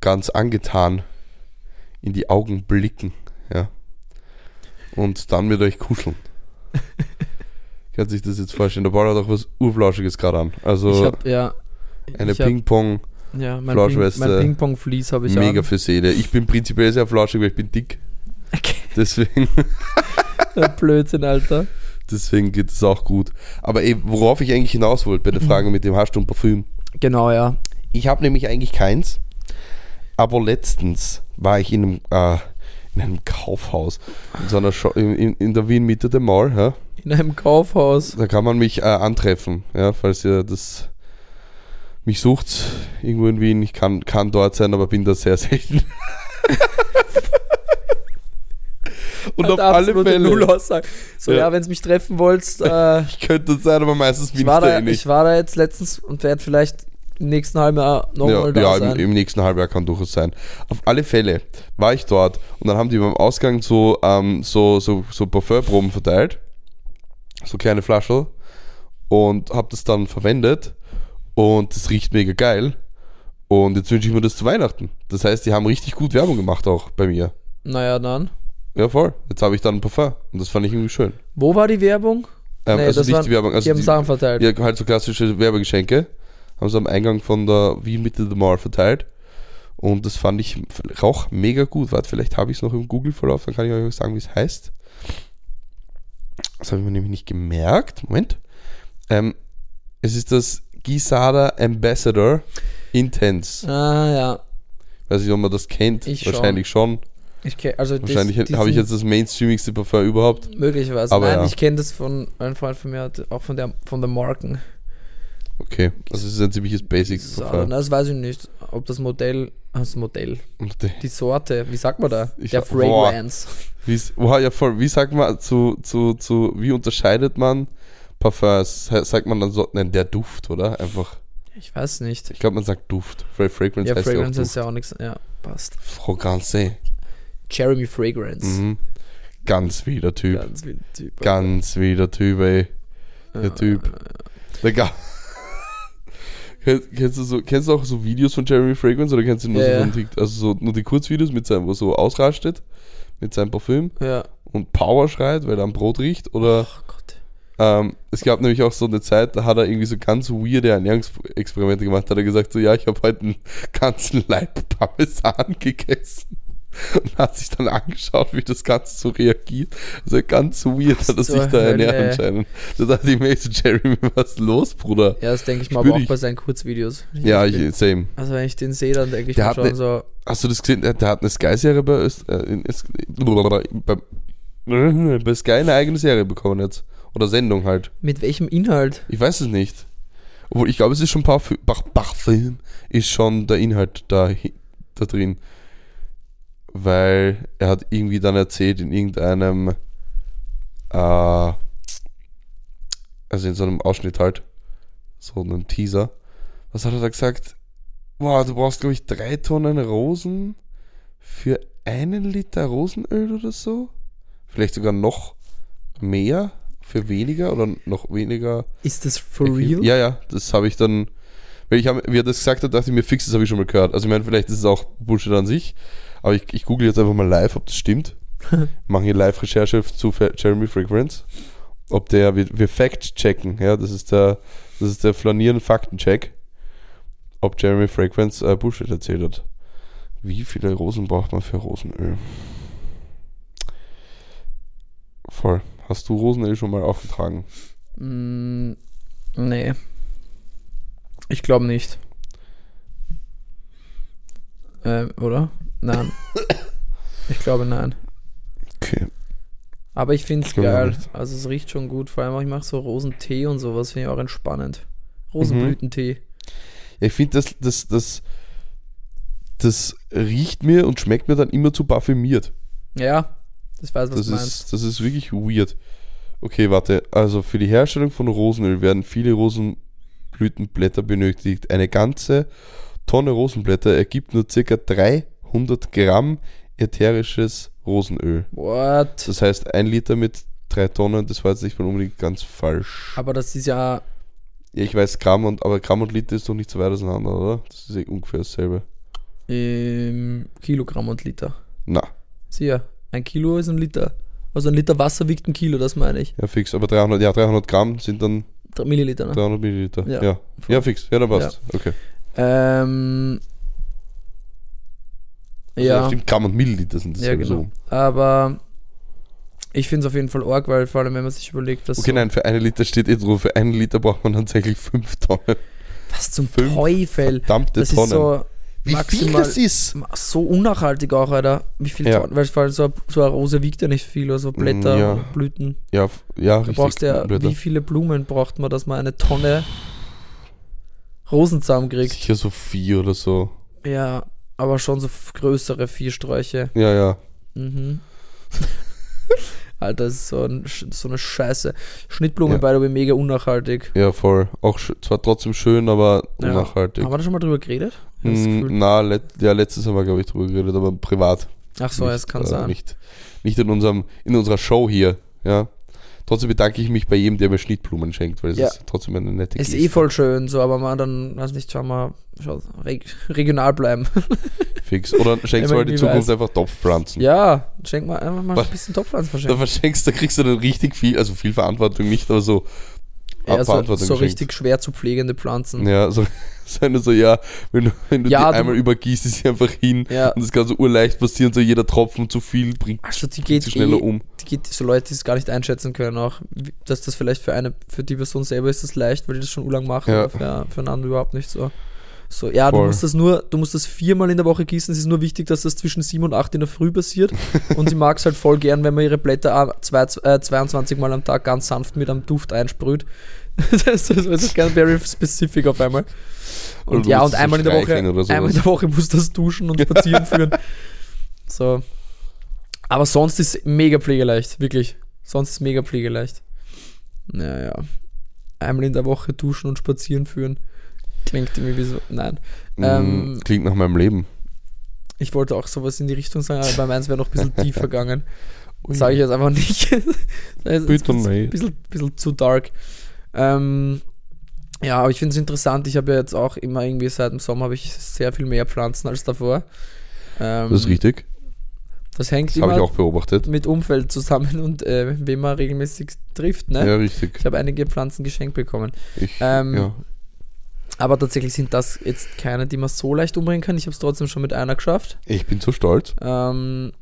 ganz angetan in die Augen blicken. Ja. Und dann mit euch kuscheln. Kann sich das jetzt vorstellen. Der Paul hat auch was Urflauschiges gerade an. Also ich habe ja, eine hab, Ping-Pong. ja, mein, Flauschweste. Ping, mein Ping-Pong-Vlies habe ich Mega an. für Seele. Ich bin prinzipiell sehr flauschig, weil ich bin dick. Okay. Deswegen, Blödsinn, Alter. deswegen geht es auch gut. Aber ey, worauf ich eigentlich hinaus wollte bei der Frage mit dem Hast du ein Parfüm? Genau, ja. Ich habe nämlich eigentlich keins. Aber letztens war ich in einem, äh, in einem Kaufhaus. In, so einer Scho in, in, der Wien Mitte der Mall. Ja? In einem Kaufhaus. Da kann man mich äh, antreffen. Ja, falls ihr das mich sucht. Irgendwo in Wien. Ich kann, kann dort sein, aber bin da sehr selten. Und auf Alter, alle absolute Fälle. Nullaussage. So, Ja. ja, wenn es mich treffen wollt, äh, Ich könnte sein, aber meistens bin ich, ich, war da da, eh nicht. ich war da jetzt letztens und werde vielleicht im nächsten halben Jahr Ja, nochmal da ja sein. im, im nächsten Halbjahr kann durchaus sein. Auf alle Fälle war ich dort und dann haben die beim Ausgang so, ähm, so, so, so Parfümproben verteilt. So kleine Flaschen. Und habe das dann verwendet. Und das riecht mega geil. Und jetzt wünsche ich mir das zu Weihnachten. Das heißt, die haben richtig gut Werbung gemacht auch bei mir. Naja, dann. Ja, voll. Jetzt habe ich dann ein Parfum. Und das fand ich irgendwie schön. Wo war die Werbung? Ähm, Nee, also das nicht waren- die Werbung. Also die haben die, Sachen verteilt. ja, halt so klassische Werbegeschenke. Haben sie am Eingang von der Wien Mitte der Mall verteilt. Und das fand ich auch mega gut. Warte, vielleicht habe ich es noch im Google-Verlauf, dann kann ich euch sagen, wie es heißt. Das habe ich mir nämlich nicht gemerkt. Moment. Ähm, es ist das Gisada Ambassador Intense. Ah, ja. Weiß nicht, ob man das kennt. Ich schon. Wahrscheinlich schon. Ich kenn, also Wahrscheinlich habe ich jetzt das mainstreamigste Parfum überhaupt. Möglicherweise. Aber Nein, ja. ich kenne das von einem Freund von mir, auch von der, von der Marken. Okay, also es ist ein ziemliches Basic So, das weiß ich nicht, ob das Modell, das Modell, Und die- Sorte, wie sagt man da? Ich- der boah. Fragrance. Wow, ja voll. Wie sagt man zu, zu, zu, wie unterscheidet man Parfums? Sa- Sagt man dann so, nein, der Duft, oder? Einfach, Ich weiß nicht. ich glaube, man sagt Duft. Fra- Fragrance Ja, heißt Fragrance ja auch ist ja auch nichts. Ja, passt. Fragrance. Jeremy Fragrance. Mhm. Ganz wieder Typ. Ganz wilder Typ. Ganz wieder Typ, ey. Der Typ. Der Kennst, du so, kennst du auch so Videos von Jeremy Fragrance oder kennst du nur Ja, so von TikTok? Also so nur die Kurzvideos mit seinem, wo so ausrastet mit seinem Parfüm Ja. und Power schreit, weil er am Brot riecht oder Oh Gott. Ähm, es gab nämlich auch so eine Zeit, da hat er irgendwie so ganz weirde Ernährungsexperimente gemacht. Da hat er gesagt, so ja, ich habe heute einen ganzen Leib Parmesan gegessen. Und hat sich dann angeschaut, wie das Ganze so reagiert. Also ganz weird hat er sich da ernährt anscheinend. Da dachte ich mir, so, Jeremy, was ist los, Bruder? Ja, das denke ich Ich mal aber auch bei seinen Kurzvideos. Ja, ich, same. Also wenn ich den sehe, dann denke ich Der mir schon ne- so, Hast du das gesehen? Der der hat eine Sky-Serie bei, Öst- äh, in, bei, bei Sky eine eigene Serie bekommen jetzt. Oder Sendung halt. mit welchem Inhalt? Ich weiß es nicht. Obwohl, ich glaube, es ist schon Parfüm, Bach, Parfüm ist schon der Inhalt da, da drin. Weil er hat irgendwie dann erzählt in irgendeinem, äh, also in so einem Ausschnitt halt, so einem Teaser. Was hat er da gesagt? Wow, du brauchst, glaube ich, drei Tonnen Rosen für einen Liter Rosenöl oder so. Vielleicht sogar noch mehr für weniger oder noch weniger. Ist das for real? Ja, ja, das habe ich dann. Weil ich habe, wie er das gesagt hat, dachte ich mir, fix, das habe ich schon mal gehört. Also ich meine, vielleicht ist es auch Bullshit an sich, aber ich, ich google jetzt einfach mal live, ob das stimmt. Machen hier Live-Recherche zu Jeremy Fragrance. Ob der, wir, wir Fact-checken, ja, das ist der, das ist der flanieren Faktencheck. Ob Jeremy Fragrance äh, Bullshit erzählt hat. Wie viele Rosen braucht man für Rosenöl? Voll. Hast du Rosenöl schon mal aufgetragen? Mm, nee. Ich glaube nicht. Ähm, oder? Nein. ich glaube nein. Okay. Aber ich finde es geil. Also es riecht schon gut. Vor allem auch, ich mache so Rosentee und sowas, finde ich auch entspannend. Rosenblütentee. Ja, ich finde, das, das, das, das riecht mir und schmeckt mir dann immer zu parfümiert. Ja, das weiß, was Das du meinst. ist, das ist wirklich weird. Okay, warte. Also für die Herstellung von Rosenöl werden viele Rosenblütenblätter benötigt. Eine ganze Tonne Rosenblätter ergibt nur ca. 300 Gramm ätherisches Rosenöl. What? Das heißt, ein Liter mit drei Tonnen, das war jetzt nicht mal unbedingt ganz falsch. Aber das ist ja, Ja, ich weiß Gramm und, aber Gramm und Liter ist doch nicht so weit auseinander, oder? Das ist eh ungefähr dasselbe. ähm, Kilogramm und Liter. Na, Sieh ja, ein Kilo ist ein Liter. Also ein Liter Wasser wiegt ein Kilo, das meine ich. ja fix. Aber 300, ja, 300 Gramm sind dann Milliliter, ne? 300 Milliliter. Ja. Ja, ja. fix. Ja, dann passt. Okay. Ähm, Also ja, Stimmt, Gramm und Milliliter sind das ja, sowieso. genau. Aber ich finde es auf jeden Fall arg, weil vor allem, wenn man sich überlegt, dass Okay, so, nein, für einen Liter steht eh drauf. Für einen Liter braucht man tatsächlich 5 Tonnen. was zum fünf Teufel, Verdammte das Tonnen. ist so Wie viel das ist? so unnachhaltig auch, Alter. Wie viel Ja. Tonnen, weil vor allem so, so eine Rose wiegt ja nicht viel, also Blätter, ja. Blüten. Ja, ja, Du richtig. brauchst ja, Blätter. wie viele Blumen braucht man, dass man eine Tonne Rosen zusammenkriegt? Sicher so vier oder so. Ja, aber schon so größere Viersträuche. Ja, ja. Mhm. Alter, das ist so, ein, so eine Scheiße. Schnittblumen, Ja. by the way, mega unnachhaltig. Ja, voll. Auch zwar trotzdem schön, aber Ja. unnachhaltig. Haben wir da schon mal drüber geredet? Gefühl- na, let, ja, letztes Mal, glaube ich, drüber geredet, aber privat. Ach so, es kann äh, sein. Nicht, nicht in, unserem, in unserer Show hier, ja. Trotzdem bedanke ich mich bei jedem, der mir Schnittblumen schenkt, weil es Ja. ist trotzdem eine nette Ist Geste. eh voll schön, so, aber man dann, weiß nicht, schauen wir, schau, reg, regional bleiben. Fix. Oder schenkst du halt in Zukunft weiß. einfach Topfpflanzen. ja, schenk mal einfach mal Was? ein bisschen Topfpflanzen Da verschenken. verschenkst, da kriegst du dann richtig viel, also viel Verantwortung nicht, aber so Ja, so, so geschenkt. richtig schwer zu pflegende Pflanzen. Ja, so, so, so ja, wenn du, wenn du Ja, die einmal übergießt, ist sie einfach hin Ja. und es kann so urleicht passieren, so jeder Tropfen zu viel bringt, Also die geht sie schneller eh, um. die geht so Leute, die es gar nicht einschätzen können, auch dass das vielleicht für eine, für die Person selber ist das leicht, weil die das schon urlang machen, Ja. aber für, für einen anderen überhaupt nicht so. So, ja, du Voll. musst das nur, du musst das viermal in der Woche gießen. Es ist nur wichtig, dass das zwischen 7 und 8 in der Früh passiert. und sie mag es halt voll gern, wenn man ihre Blätter ah, zwei, äh, 22 Mal am Tag ganz sanft mit einem Duft einsprüht. das ist, das ist ganz very specific auf einmal. Und du ja, und einmal in der Woche, einmal in der Woche muss das duschen und spazieren führen. So. Aber sonst ist mega pflegeleicht, wirklich. Sonst ist mega pflegeleicht. Naja. Einmal in der Woche duschen und spazieren führen. Klingt irgendwie wie so. Nein. Ähm, Mm, Klingt nach meinem Leben. Ich wollte auch sowas in die Richtung sagen, aber bei meins wäre noch ein bisschen tiefer gegangen. Sage ich jetzt einfach nicht. das Bitte ein bisschen, bisschen zu dark. Ähm, ja, aber ich finde es interessant. Ich habe ja jetzt auch immer irgendwie seit dem Sommer habe ich sehr viel mehr Pflanzen als davor. Ähm, Das ist richtig. Das hängt Das habe immer ich auch beobachtet. mit Umfeld zusammen und äh, wem man regelmäßig trifft. Ne? Ja, richtig. Ich habe einige Pflanzen geschenkt bekommen. Ich, Ähm, ja. Aber tatsächlich sind das jetzt keine, die man so leicht umbringen kann. Ich habe es trotzdem schon mit einer geschafft. ich bin so stolz. Ähm,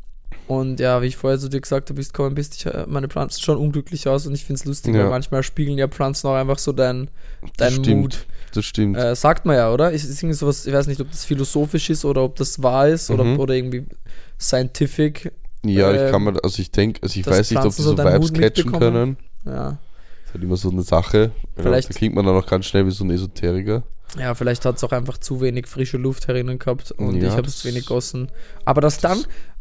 und ja, wie ich vorher zu dir gesagt habe, bist gekommen bist, ich, äh, meine Pflanzen schauen unglücklich aus und ich finde es lustig, Ja. weil manchmal spiegeln ja Pflanzen auch einfach so dein, Das dein stimmt. Mut. Das stimmt. Äh, sagt man ja, oder? Ist, ist irgendwie sowas, ich weiß nicht, ob das philosophisch ist oder ob das wahr ist oder, Mhm. oder irgendwie scientific. ja, ich kann mir, also ich denke, also ich weiß nicht, ob die so Vibes catchen können. Ja. Das halt immer so eine Sache. Vielleicht- Da klingt man dann auch ganz schnell wie so ein Esoteriker. Ja, vielleicht hat es auch einfach zu wenig frische Luft herinnen gehabt und Ja, ich habe das- es zu wenig gossen. Aber das dann,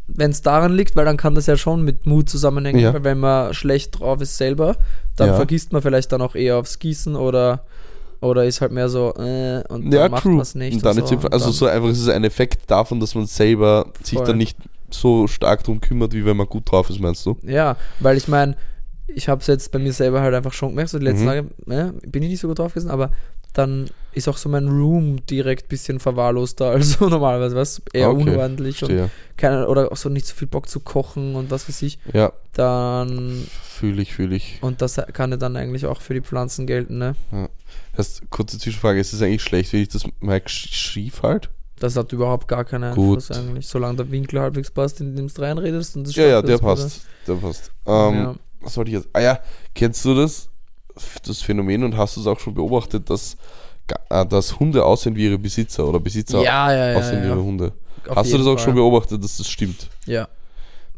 wenn es daran liegt, weil dann kann das ja schon mit Mut zusammenhängen, Ja. weil wenn man schlecht drauf ist selber, dann Ja. vergisst man vielleicht dann auch eher aufs Gießen oder, oder ist halt mehr so, äh, und Ja, dann macht man es nicht. und dann und so, also dann- so einfach ist es ein Effekt davon, dass man selber sich Voll. dann nicht so stark drum kümmert, wie wenn man gut drauf ist, meinst du? Ja, weil ich meine, ich habe es jetzt bei mir selber halt einfach schon gemerkt, so die letzten Mhm. Tage ne, bin ich nicht so gut drauf gewesen, aber dann ist auch so mein Room direkt ein bisschen verwahrloster als so normalerweise, was eher Okay, unordentlich und keine, oder auch so nicht so viel Bock zu kochen und was weiß ich, Ja, dann fühle ich, fühle ich. und das kann ja dann eigentlich auch für die Pflanzen gelten, ne? Erst kurze Zwischenfrage, ist es eigentlich schlecht, wenn ich das sch- schief halt? Das hat überhaupt gar keinen Gut. Einfluss eigentlich, solange der Winkel halbwegs passt, in dem du reinredest und das Ja, ja, der passt. Der passt. Ähm, ja. Was wollte ich jetzt? Ah ja, kennst du das? Das Phänomen und hast du es auch schon beobachtet, dass, äh, dass Hunde aussehen wie ihre Besitzer oder Besitzer ja, ja, ja, aussehen wie ihre Hunde? Auf Hast du das auch Fall. schon beobachtet, dass das stimmt? Ja.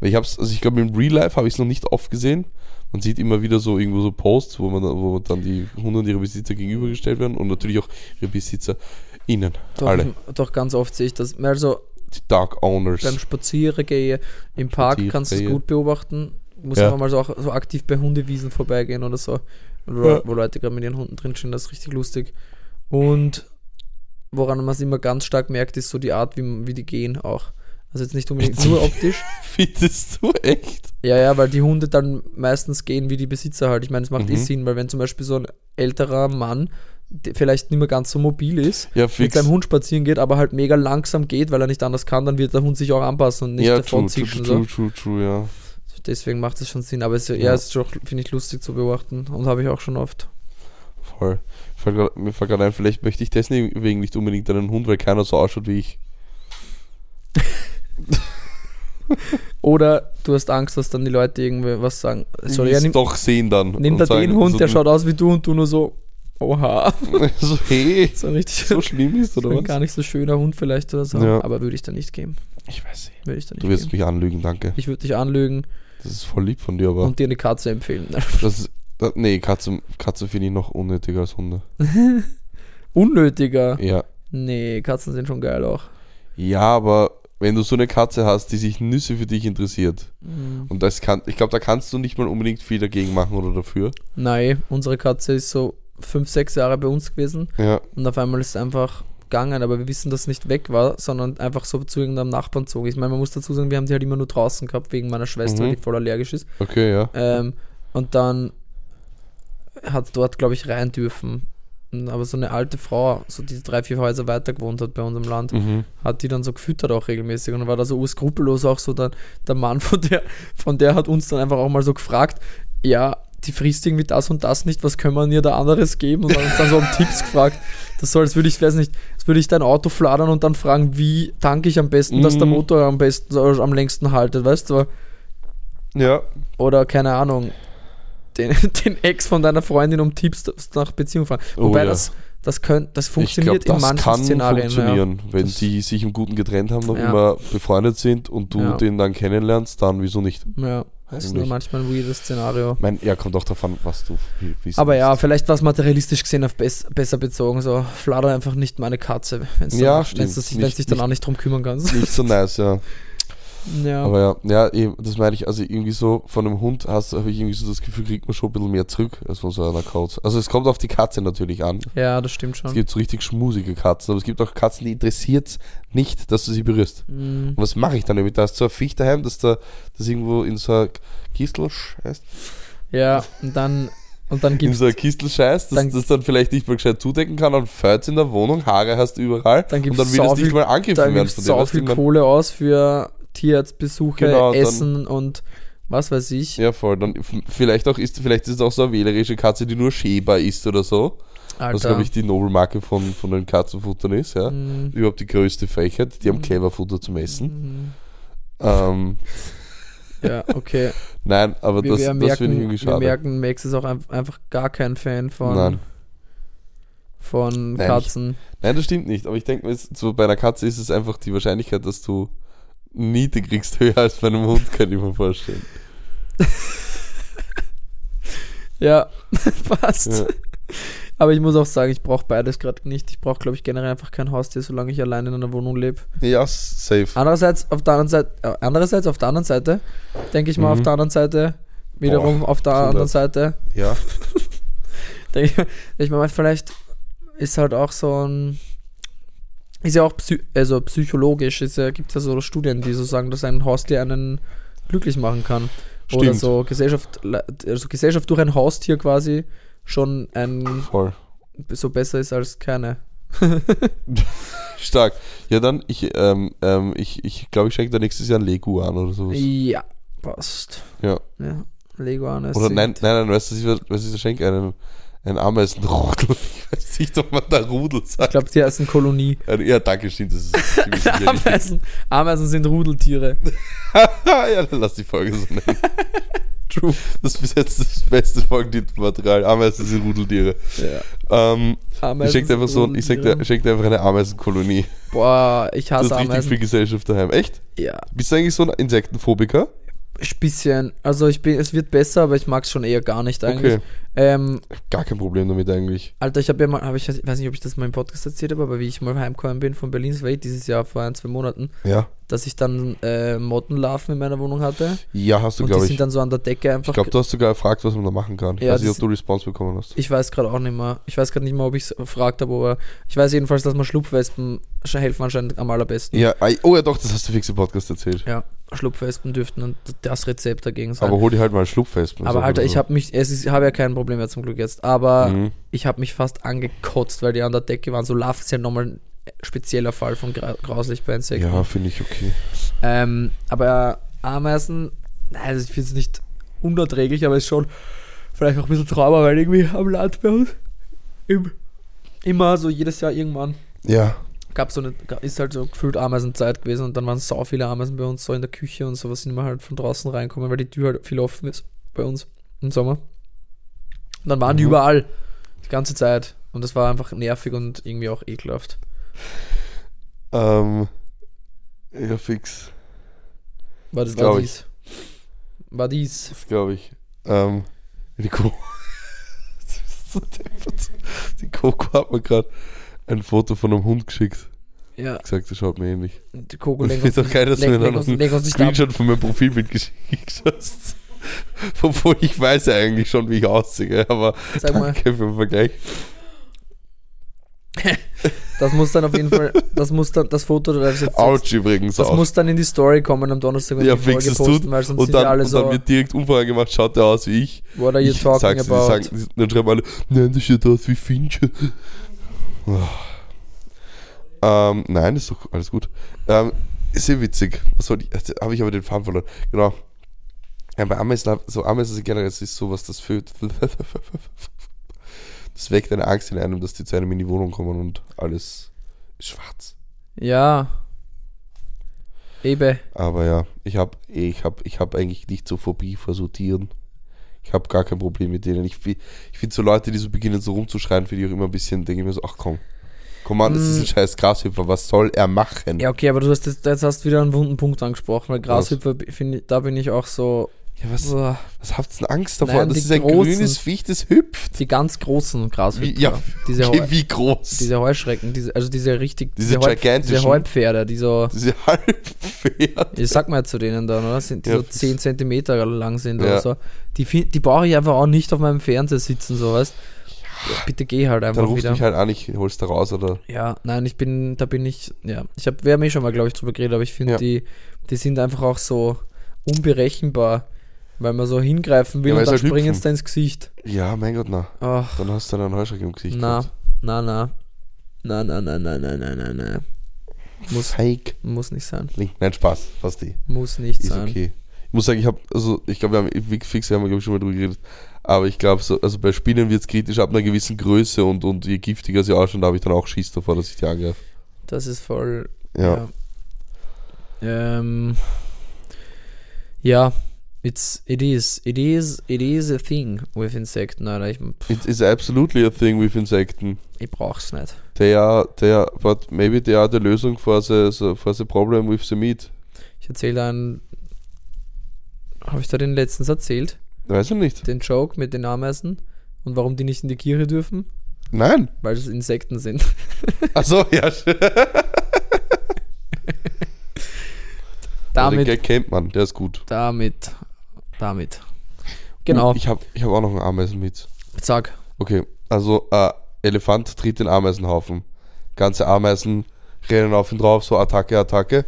Ich hab's, also ich glaube im Real Life habe ich es noch nicht oft gesehen. Man sieht immer wieder so irgendwo so Posts, wo man wo dann die Hunde und ihre Besitzer gegenübergestellt werden und natürlich auch ihre Besitzer innen. Doch, Alle. doch ganz oft sehe ich das. Also Die Dog Owners. beim Spazierengehen im Park kannst du es gut beobachten. Du musst Ja. einfach mal so, auch, so aktiv bei Hundewiesen vorbeigehen oder so. Wo, Ja. wo Leute gerade mit ihren Hunden drinstehen, das ist richtig lustig. Und woran man es immer ganz stark merkt, ist so die Art, wie, wie die gehen auch. Also jetzt nicht unbedingt nur optisch. Findest du echt? Ja, ja, weil die Hunde dann meistens gehen wie die Besitzer halt. Ich meine, es macht eh Mhm. Sinn, weil wenn zum Beispiel so ein älterer Mann der vielleicht nicht mehr ganz so mobil ist, Ja, mit seinem Hund spazieren geht, aber halt mega langsam geht, weil er nicht anders kann, dann wird der Hund sich auch anpassen und nicht ja, davon true, true, zischen. true, So. true, true, ja. Deswegen macht es schon Sinn. Aber es, ja, Ja. ist doch, finde ich, lustig zu beobachten und habe ich auch schon oft. Voll. Mir fällt gerade ein, vielleicht möchte ich deswegen nicht unbedingt einen Hund, weil keiner so ausschaut wie ich. Oder du hast Angst, dass dann die Leute irgendwie was sagen. Sorry, ja, es nimm, doch sehen dann. nimm da sagen, den Hund, so, der schaut aus wie du und du nur so, oha. so, hey, So richtig so schlimm ist, so oder ein was? gar nicht so schöner Hund vielleicht oder so. Ja. Aber würde ich da nicht geben. Ich weiß nicht. Würde ich da nicht Du wirst geben. mich anlügen, danke. Ich würde dich anlügen Das ist voll lieb von dir, aber und dir eine Katze empfehlen. das ist, das, nee, Katze, Katze finde ich noch unnötiger als Hunde. Unnötiger. Ja. Nee, Katzen sind schon geil auch. Ja, aber wenn du so eine Katze hast, die sich Nüsse für dich interessiert, Mhm. und das kann, ich glaube, da kannst du nicht mal unbedingt viel dagegen machen oder dafür. Nein, unsere Katze ist so fünf, sechs Jahre bei uns gewesen Ja, und auf einmal ist es einfach gegangen, aber wir wissen, dass es nicht weg war, sondern einfach so zu irgendeinem Nachbarn zog. Ich meine, man muss dazu sagen, wir haben die halt immer nur draußen gehabt, wegen meiner Schwester, Mhm. die voll allergisch ist. okay, ja. Ähm, und dann hat dort, glaube ich, rein dürfen. Aber so eine alte Frau, so die drei, vier Häuser weiter gewohnt hat bei uns im Land, Mhm. hat die dann so gefüttert auch regelmäßig und war da so urskrupellos auch so dann der Mann von der, von der hat uns dann einfach auch mal so gefragt, ja, die frisst irgendwie das und das nicht, was können wir ihr da anderes geben und hat uns dann so um Tipps gefragt. Das soll, als würde ich, weiß nicht, als würde ich dein Auto fladern und dann fragen, wie tanke ich am besten, dass der Mhm. Motor am besten, so am längsten haltet, weißt du? Ja, Oder keine Ahnung, den, den Ex von deiner Freundin um Tipps nach Beziehung fragen. Oh Wobei ja. das, das, könnt, das funktioniert in das manchen kann Szenarien. funktionieren, wenn Das- die sich im Guten getrennt haben, noch Ja. immer befreundet sind und du Ja. den dann kennenlernst, dann wieso nicht? Ja, ja das ist nur manchmal ein weirdes Szenario. Ich meine, ja, kommt auch davon, was du wie- Aber ja, vielleicht war es materialistisch gesehen auf bess besser bezogen. So, flader einfach nicht meine Katze, wenn Ja, du dich dann auch nicht drum kümmern kannst. Nicht so nice, ja. Ja, Aber ja, ja, eben, das meine ich, also irgendwie so von einem Hund hast habe ich irgendwie so das Gefühl, kriegt man schon ein bisschen mehr zurück als von so einer Katze. Also es kommt auf die Katze natürlich an. ja, das stimmt Es schon. gibt so richtig schmusige Katzen, aber es gibt auch Katzen, die interessiert nicht, dass du sie berührst. Mm, Und was mache ich dann damit? Da ist so ein Viech daheim, dass da das irgendwo in so einer Kistel scheißt. Ja, und dann, und dann In gibt so einer Kistel scheißt, dass dann- das dann vielleicht nicht mal gescheit zudecken kann und Fällt in der Wohnung, Haare hast du überall Dann und dann will es sau nicht mal angegriffen werden von du dir. so weißt du, viel Kohle aus für Tierarztbesuche, Genau, Essen und was weiß ich. Ja, voll. Dann vielleicht auch ist, vielleicht ist es auch so eine wählerische Katze, die nur schäber ist oder so. Was Alter. glaube ich die Nobelmarke von, von den Katzenfuttern ist, ja. Mm, Überhaupt die größte Frechheit. Die haben Mhm. Cleverfutter zum Essen. mm, Ähm, ja, okay. nein, aber Wir, das, wir, das finde ich merken, irgendwie wir schade. merken, Max ist auch ein- einfach gar kein Fan von, Nein. von Nein, Katzen. Nein, das stimmt nicht. Aber ich denke so bei einer Katze ist es einfach die Wahrscheinlichkeit, dass du Niete kriegst, höher als bei einem Hund, kann ich mir vorstellen. Ja, passt. Ja. Aber ich muss auch sagen, ich brauche beides gerade nicht. Ich brauche, glaube ich, generell einfach kein Haustier, solange ich allein in einer Wohnung lebe. Ja, safe. Andererseits, auf der anderen Seite, äh, andererseits, auf der anderen Seite, denke ich mal, Mhm. auf der anderen Seite, wiederum Boah, auf der anderen laut. Seite, Ja. denke ich, ich mir, vielleicht ist halt auch so ein, ist ja auch psy also psychologisch, ist ja, gibt es ja so Studien, die so sagen, dass ein Haustier einen glücklich machen kann. Oder Stimmt. so Gesellschaft, also Gesellschaft durch ein Haustier quasi schon ein Voll. so besser ist als keine. Stark. Ja, dann, ich, ähm, ähm, ich, ich glaube, ich schenke da nächstes Jahr ein Lego an oder sowas. Ja, passt. Ja. Ja, Lego an. Oder nein, nein, nein, weißt du, was ich, was ich schenke? Einen, einen Ameisenrudel. Ich nicht, ob man da Rudel Ich sagt. glaube, die heißen Kolonie. Ja, danke, stimmt. Das ist. Ameisen, Ameisen sind Rudeltiere. ja, dann lass die Folge so nennen. True. Das ist bis jetzt das beste Folgentitelmaterial. Ameisen sind Rudeltiere. Ja. Ähm, ich Ameisen schenke einfach so, ich Rudeltiere. dir, schenk dir einfach eine Ameisenkolonie. Boah, ich Das ist hasse richtig Ameisen. viel Gesellschaft daheim. Echt? Ja, Bist du eigentlich so ein Insektenphobiker? ein bisschen. Also ich bin, es wird besser, aber ich mag es schon eher gar nicht eigentlich. Okay. Ähm, Gar kein Problem damit eigentlich. Alter, ich habe ja mal, hab ich ich weiß nicht, ob ich das mal im Podcast erzählt habe, aber wie ich mal heimgekommen bin von Berlins Welt dieses Jahr vor ein, zwei Monaten, Ja. dass ich dann äh, Mottenlarven in meiner Wohnung hatte. Ja, hast du, und die glaube sind ich. dann so an der Decke Ich einfach. glaube, du hast sogar gefragt, was man da machen kann. Ich Ja, weiß nicht, ob du Response bekommen hast. Ich weiß gerade auch nicht mehr. Ich weiß gerade nicht mehr, ob ich es gefragt habe, aber ich weiß jedenfalls, dass man Schlupfwespen sch- helfen anscheinend am allerbesten. Ja, oh ja, doch, das hast du fix im Podcast erzählt. Ja, Schlupfwespen dürften und das Rezept dagegen sein. Aber hol dir halt mal Schlupfwespen. Aber so Alter, oder ich so. habe mich, es ist, ich habe ja kein Problem mehr zum Glück jetzt, aber Mhm. ich habe mich fast angekotzt, weil die an der Decke waren. So Larven ist ja nochmal ein spezieller Fall von gra grauslich bei Insekten. Ja, finde ich okay. Ähm, aber Ameisen, nein, also ich finde es nicht unerträglich, aber es ist schon vielleicht auch ein bisschen Trauma, weil irgendwie am Land bei uns im, immer so jedes Jahr irgendwann Ja, gab so eine, ist halt so gefühlt Ameisenzeit gewesen und dann waren so viele Ameisen bei uns so in der Küche und sowas sind immer halt von draußen reinkommen, weil die Tür halt viel offen ist bei uns im Sommer. Und dann waren die Mhm. überall die ganze Zeit und das war einfach nervig und irgendwie auch ekelhaft. ähm, ja, fix. War das, Das war dies. War dies. Das glaube ich. Ähm, die Coco. die Coco hat mir gerade ein Foto von einem Hund geschickt. Ja, Gesagt, das schaut mir ähnlich. die Ich lenkt uns, doch geil, dass du mir ab. Screenshot von meinem Profilbild geschickt hast. Obwohl ich weiß ja eigentlich schon, wie ich aussehe, aber Sag mal, danke für den Vergleich. das muss dann auf jeden Fall, das muss dann, das Foto, das, jetzt, Ouch übrigens das auch. muss dann in die Story kommen am Donnerstag, wenn ja, die Folge es tut. posten, weil sonst Und sind dann, wir alle und dann so, wird direkt Umfrage gemacht, schaut der aus wie ich. what are you ich talking sag's, about? Sie sagen, dann schreiben alle, nein, das schaut aus wie Finch. ähm, nein, ist doch alles gut. Ähm, ist sehr witzig. Was soll ich, habe ich aber den Faden verloren. Genau. Ja, bei Ameisen, so Ameisen generell, das ist sowas, das führt. Das weckt eine Angst in einem, dass die zu einem in die Wohnung kommen und alles ist schwarz. Ja. Eben. Aber ja, ich habe ich hab, ich hab eigentlich nicht so Phobie vor so Tieren. Ich habe gar kein Problem mit denen. Ich, ich finde so Leute, die so beginnen so rumzuschreien, finde ich auch immer ein bisschen, denke ich mir so, ach komm. Komm an, das ist ein scheiß Grashüpfer, was soll er machen? Ja, okay, aber du hast jetzt, jetzt hast wieder einen wunden Punkt angesprochen, weil Grashüpfer, finde ich, da bin ich auch so, Ja, was, was habt ihr denn Angst davor? Nein, das ist ein großen- grünes Viech, das hüpft. die ganz großen Grashüpfer. Wie, ja, diese, okay, Heu, wie groß? diese Heuschrecken, diese, also diese richtig, Diese Heu- gigantischen- diese Heupferde, die so, Diese Halbpferd. ich sag mal zu denen dann, oder? Sind, die Ja, so 10 Zentimeter lang sind Ja. oder so. Die, die brauche ich einfach auch nicht auf meinem Fernseher sitzen, so weißt Bitte geh halt Dann einfach rufst wieder. mich halt an, ich hol's da raus, oder? Ja, nein, ich bin, da bin ich, ja. Ich habe, wir haben eh schon mal, glaube ich, drüber geredet, aber ich finde, Ja. die, die sind einfach auch so unberechenbar, weil man so hingreifen will Ja, und dann halt springen sie ins Gesicht. Ja, mein Gott, na. Ach, Dann hast du einen Heuschrecken im Gesicht. na, gehabt. na, na. Na, na, na, na, na, na, na, na. Muss, Fake. muss nicht sein. Nein, Spaß, passt die. Muss nicht Ist sein. okay. Ich muss sagen, ich habe, also ich glaube, wir haben fix, fix haben wir glaube ich schon mal drüber geredet, aber ich glaube, so, also bei Spinnen wird es kritisch ab einer gewissen Größe und, und je giftiger sie ausschauen, da habe ich dann auch Schiss davor, dass ich die angreife. Das ist voll. Ja. Ja. Ähm, ja, it's, it is, it is, it is a thing with Insekten, Alter. Ich, It is absolutely a thing with Insekten. ich brauch's nicht. They are, they are, but maybe they are the Lösung for the, for the problem with the meat. Ich erzähle einen. Habe ich da den letztens erzählt? Weiß ich nicht. Den Joke mit den Ameisen und warum die nicht in die Kirche dürfen? Nein. Weil es Insekten sind. Achso, ja. Den damit, Gag kennt man, der ist gut. damit, damit. Genau, Ich habe ich hab auch noch einen Ameisen mit. sag. Okay, also äh, Elefant tritt den Ameisenhaufen. Ganze Ameisen rennen auf ihn drauf, so Attacke, Attacke.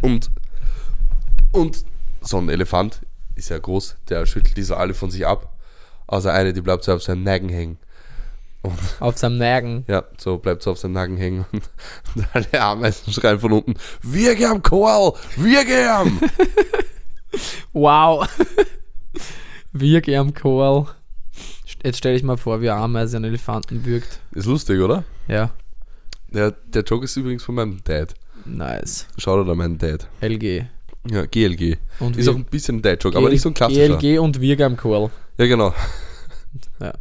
Und, und so ein Elefant ist ja groß, der schüttelt die so alle von sich ab. Außer eine, die bleibt so auf seinem Nacken hängen. Auf seinem Nagen. Ja, so bleibt so auf seinem Nacken hängen. Und alle Ameisen schreien von unten: Wir gern Koal! Wir gern! Wow. Wir gern Koal. Jetzt stell dich mal vor, wie Ameise einen Elefanten wirkt. Ist lustig, oder? Ja, Der, der Joke ist übrigens von meinem Dad. nice. Schaut an meinen Dad. LG. Ja, GLG. Und Ist wir- auch ein bisschen ein Dad-Joke, aber nicht so ein klassischer. GLG und wir gern Koal. Ja, genau. Ja.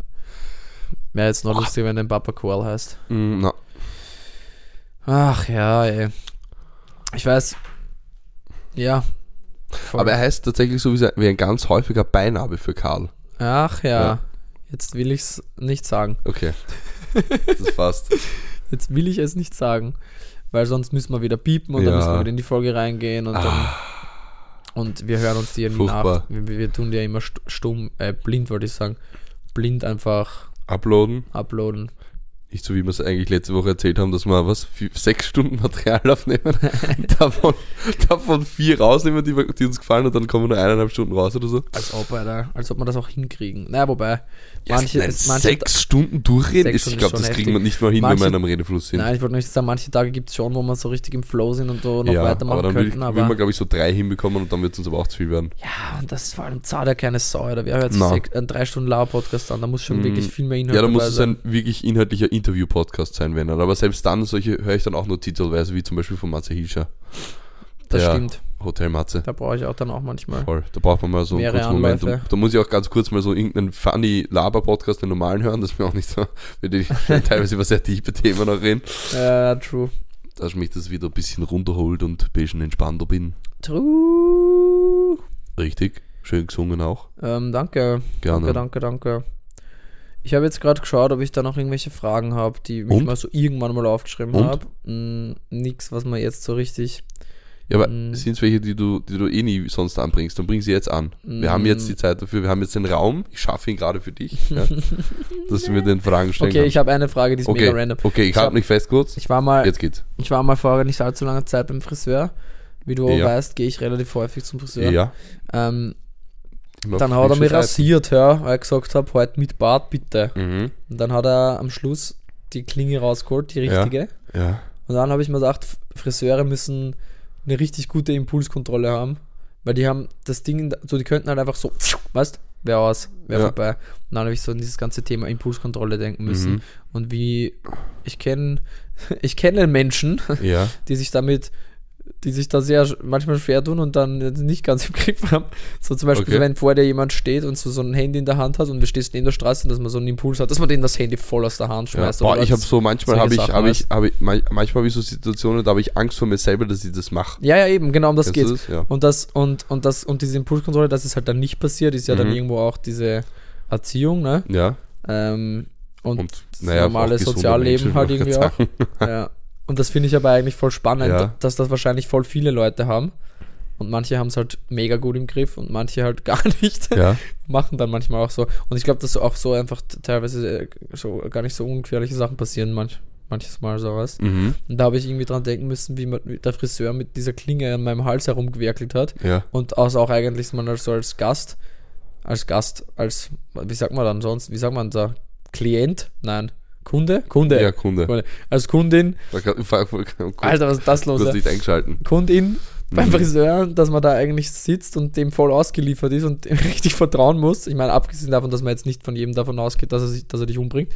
Wäre jetzt noch lustig, wenn dein Papa Koal heißt. Mm, na. Ach ja, ey. Ich weiß. Ja. Voll. Aber er heißt tatsächlich so wie ein ganz häufiger Beinabe für Karl. Ach ja. Ja. Jetzt will ich es nicht sagen. Okay. Das passt. Jetzt will ich es nicht sagen. Weil sonst müssen wir wieder piepen und Ja. dann müssen wir wieder in die Folge reingehen und dann. Ah, Und wir hören uns die Furchtbar. nach. Wir, wir tun die ja immer st- stumm, äh, blind wollte ich sagen. Blind einfach uploaden. uploaden. Nicht so wie wir es eigentlich letzte Woche erzählt haben, dass wir was, vier, sechs Stunden Material aufnehmen. davon, davon vier rausnehmen, die, die uns gefallen und dann kommen nur eineinhalb Stunden raus oder so. Als ob, Alter. Als ob wir das auch hinkriegen. Naja, wobei. Manche, nein, manche sechs Stunden durchreden? Sechs ist, ich glaube, ist das schon kriegen wir heftig. nicht mal hin, Manche- wenn wir in einem Redefluss sind. Nein, ich wollte nicht sagen, manche Tage gibt es schon, wo wir so richtig im Flow sind und so noch ja, weitermachen aber dann will, könnten. will aber man, glaube ich, so drei hinbekommen und dann wird es uns aber auch zu viel werden. ja, und das vor allem zahlt ja keine Sau. Oder wer hört sich einen 3 Stunden Lauer-Podcast an? Da muss schon Mm, wirklich viel mehr Inhalt Ja, da muss es ein wirklich inhaltlicher Interview-Podcast sein, wenn dann. Aber selbst dann, solche höre ich dann auch nur titelweise, wie zum Beispiel von Matze Hilscher. Das stimmt. Hotel Matze. Da brauche ich auch dann auch manchmal. Voll. Da braucht man mal so einen kurzen Moment. Da, da muss ich auch ganz kurz mal so irgendeinen funny Laber-Podcast, den normalen hören. Das ist mir auch nicht so, wenn die teilweise über sehr tiefe Themen noch reden. Ja, true. Dass mich das wieder ein bisschen runterholt und ein bisschen entspannter bin. True. Richtig. Schön gesungen auch. Ähm, danke. Gerne. Danke, danke, danke. Ich habe jetzt gerade geschaut, ob ich da noch irgendwelche Fragen habe, die ich Und? mal so irgendwann mal aufgeschrieben habe. Mm, nix, was man jetzt so richtig. Ja, aber Mm. sind es welche, die du, die du eh nie sonst anbringst? Dann bring sie jetzt an. Wir haben jetzt die Mm. Zeit dafür, wir haben jetzt den Raum. Ich schaffe ihn gerade für dich, ja, dass du mir den Fragen stellen Okay, kannst. ich habe eine Frage, die ist okay, mega random. okay, ich, Ich halte mich fest kurz. Ich war mal, Jetzt geht's. ich war mal vor nicht allzu langer Zeit beim Friseur. Wie du Ja. weißt, gehe ich relativ häufig zum Friseur. Ja. Ähm, dann hat er mich rasiert, ja, weil ich gesagt habe, heute mit Bart bitte. Mhm. Und dann hat er am Schluss die Klinge rausgeholt, die Ja. richtige. Ja. Und dann habe ich mir gedacht, Friseure müssen eine richtig gute Impulskontrolle haben, weil die haben das Ding, so die könnten halt einfach so, weißt, wäre aus, wäre Ja. vorbei. Und dann habe ich so an dieses ganze Thema Impulskontrolle denken müssen. Mhm. Und wie ich kenne, ich kenne Menschen, Ja. die sich damit, die sich da sehr manchmal schwer tun und dann nicht ganz im Griff haben. So zum Beispiel, Okay. wenn vor dir jemand steht und so, so ein Handy in der Hand hat und du stehst neben der Straße, dass man so einen Impuls hat, dass man denen das Handy voll aus der Hand ja. schmeißt. Boah, oder ich habe so, manchmal habe ich, habe ich, habe ich, man- manchmal habe ich so Situationen, da habe ich Angst vor mir selber, dass ich das mache. Ja, ja, eben, genau um das geht. Ja. Und das, und, und das, und diese Impulskontrolle, dass es halt dann nicht passiert, ist ja dann Mhm. irgendwo auch diese Erziehung, ne? ja. Ähm, und, Und naja, normale auch gesunde Sozialleben halt irgendwie auch. Ja. Und das finde ich aber eigentlich voll spannend, Ja. dass das wahrscheinlich voll viele Leute haben. Und manche haben es halt mega gut im Griff und manche halt gar nicht. Ja. Machen dann manchmal auch so. Und ich glaube, dass auch so einfach teilweise äh, so gar nicht so ungefährliche Sachen passieren, manch, manches Mal sowas. Mhm. Und da habe ich irgendwie dran denken müssen, wie, man, wie der Friseur mit dieser Klinge an meinem Hals herumgewerkelt hat. Ja. Und also auch eigentlich man als, so als Gast, als Gast, als, wie sagt man dann sonst, wie sagt man da? Klient? Nein. Kunde? Kunde. Ja, Kunde. Als Kundin, Alter, was ist das Du los? hast ey? nicht eingeschalten. Kundin beim Mhm. Friseur, dass man da eigentlich sitzt und dem voll ausgeliefert ist und dem richtig vertrauen muss. Ich meine, abgesehen davon, dass man jetzt nicht von jedem davon ausgeht, dass er, sich, dass er dich umbringt.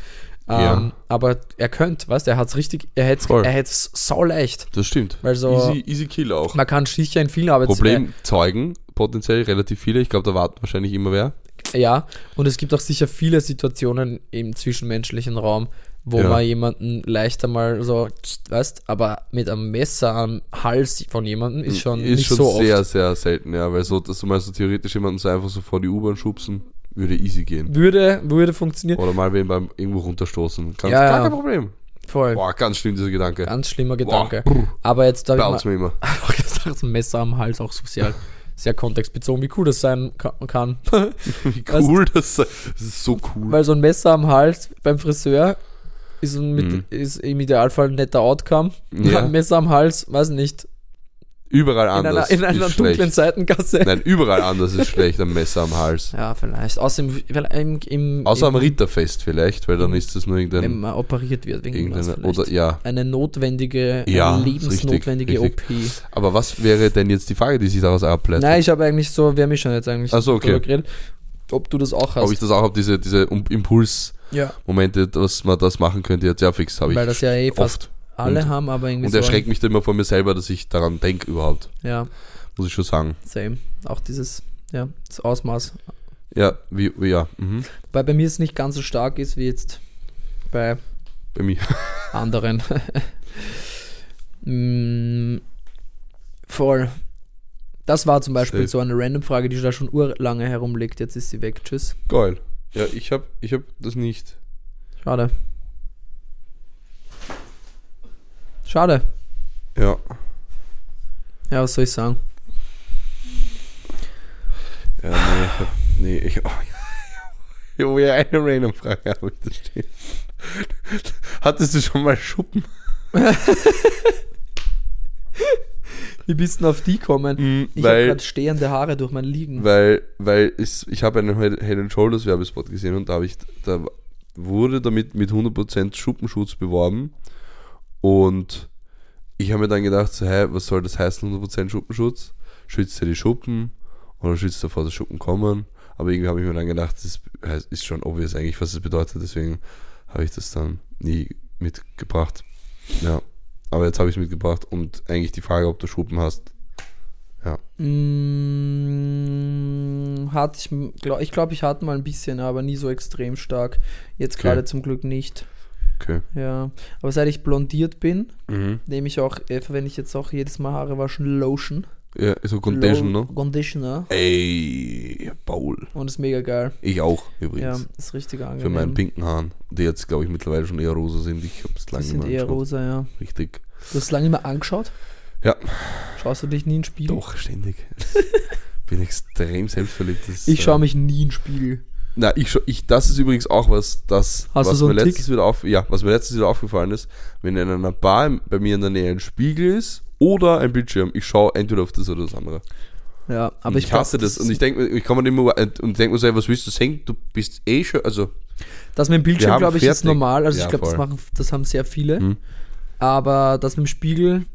Ja. Ähm, aber er könnte, weißt du, er hat es richtig, er hätte hätt's so leicht. Das stimmt. Weil so, easy, easy Kill auch. man kann sicher in vielen Arbeits Problem, Zeugen, potenziell relativ viele. Ich glaube, da warten wahrscheinlich immer wer. Ja, und es gibt auch sicher viele Situationen im zwischenmenschlichen Raum, wo Ja. man jemanden leichter mal so, weißt, aber mit einem Messer am Hals von jemandem ist schon ist nicht schon so sehr, oft. sehr selten, ja. Weil so, dass du mal so theoretisch jemanden so einfach so vor die U-Bahn schubsen, würde easy gehen. Würde, würde funktionieren. Oder mal wen beim irgendwo runterstoßen. Ganz, Ja, gar kein Problem. Voll. Boah, ganz schlimm, dieser Gedanke. Ganz schlimmer Boah, Gedanke. brr, Aber jetzt ich bounce mal mir immer. einfach gesagt, ein Messer am Hals auch so sehr, kontextbezogen, wie cool das sein ka- kann. Wie cool das sei. Das ist so cool. Weil so ein Messer am Hals beim Friseur ist, mit, Mhm. ist im Idealfall ein netter Outcome. Ja. Ein Messer am Hals, weiß nicht, Überall in einer, anders in einer ist dunklen schlecht. Seitengasse. Nein, überall anders ist schlecht, ein Messer am Hals. Ja, vielleicht. Außer im, im, im, Außer am im, Ritterfest vielleicht, weil dann ist das nur wenn irgendein, man operiert wird. Wegen irgendeine, oder ja. eine notwendige, Ja, eine lebensnotwendige richtig, OP. Aber was wäre denn jetzt die Frage, die sich daraus ableitet? Nein, ich habe eigentlich so, wir haben mich schon jetzt eigentlich Ach so, okay. geredet, ob du das auch hast. Ob ich das auch habe, diese, diese Impulsmomente, ja, dass man das machen könnte, jetzt ja fix, habe ich weil das ja eh fast oft. Alle Und- haben, aber irgendwie Und so. erschreckt mich dann immer vor mir selber, dass ich daran denke überhaupt. Ja, Muss ich schon sagen. same. Auch dieses, ja, das Ausmaß. Ja, wie, wie ja. Mhm. Weil bei mir es nicht ganz so stark ist wie jetzt bei Bei mir. anderen. Mm, Voll. Das war zum Beispiel Safe. so eine random Frage, die da schon urlange herumliegt. Jetzt ist sie weg. Tschüss. Geil. Ja, ich habe ich hab das nicht. Schade. Schade. Ja. Ja, was soll ich sagen? Ja, nee, ich hab, nee, ich, oh, ja, oh, ja, eine random Frage habe ich da stehen. Hattest du schon mal Schuppen? Wie bist du denn auf die kommen? Mhm, Ich habe gerade stehende Haare durch mein Liegen. weil, weil ich, ich habe einen Head Head Shoulders Werbespot gesehen und da habe ich, da wurde damit mit 100% Schuppenschutz beworben und ich habe mir dann gedacht, so, hä, was soll das heißen, 100% Schuppenschutz? Schützt er die Schuppen oder schützt er vor, dass Schuppen kommen? Aber irgendwie habe ich mir dann gedacht, das ist schon obvious eigentlich, was das bedeutet, deswegen habe ich das dann nie mitgebracht. Ja, aber jetzt habe ich es mitgebracht und eigentlich die Frage, ob du Schuppen hast. Mm, hatte ich, glaub, ich glaube, ich hatte mal ein bisschen, aber nie so extrem stark. Jetzt Okay. gerade zum Glück nicht. Okay. Ja. Aber seit ich blondiert bin, Mhm. nehme ich auch, äh, verwende ich jetzt auch jedes Mal Haare waschen Lotion. Ja, so Condition, Lo- ne? Conditioner. Ey, Paul. Und ist mega geil. Ich auch, Ja, übrigens. ist richtig angenehm. Für meinen pinken Haaren, die jetzt, glaube ich, mittlerweile schon eher rosa sind. Ich habe es lange nicht mehr eher angeschaut. rosa, ja. Richtig. Du hast es lange nicht mehr angeschaut? Ja. Schaust du dich nie in den Spiegel? Doch, ständig. bin extrem selbstverliebt. Das, Ich äh, schaue mich nie in den Spiegel. Na, ich, ich, das ist übrigens auch was, das, Hast was so mir einen letztens wieder auf, ja, was mir letztens wieder aufgefallen ist, wenn in einer Bar bei mir in der Nähe ein Spiegel ist oder ein Bildschirm, ich schaue entweder auf das oder das andere. Ja, aber Und ich, ich hasse glaub, das. Und ich denke, ich kann mir immer und denk mir so, was willst du sehen? Du bist eh schon, also Das mit dem Bildschirm, glaube ich, ist normal. Also Ja, ich glaube, das machen, das haben sehr viele. Hm. Aber das mit dem Spiegel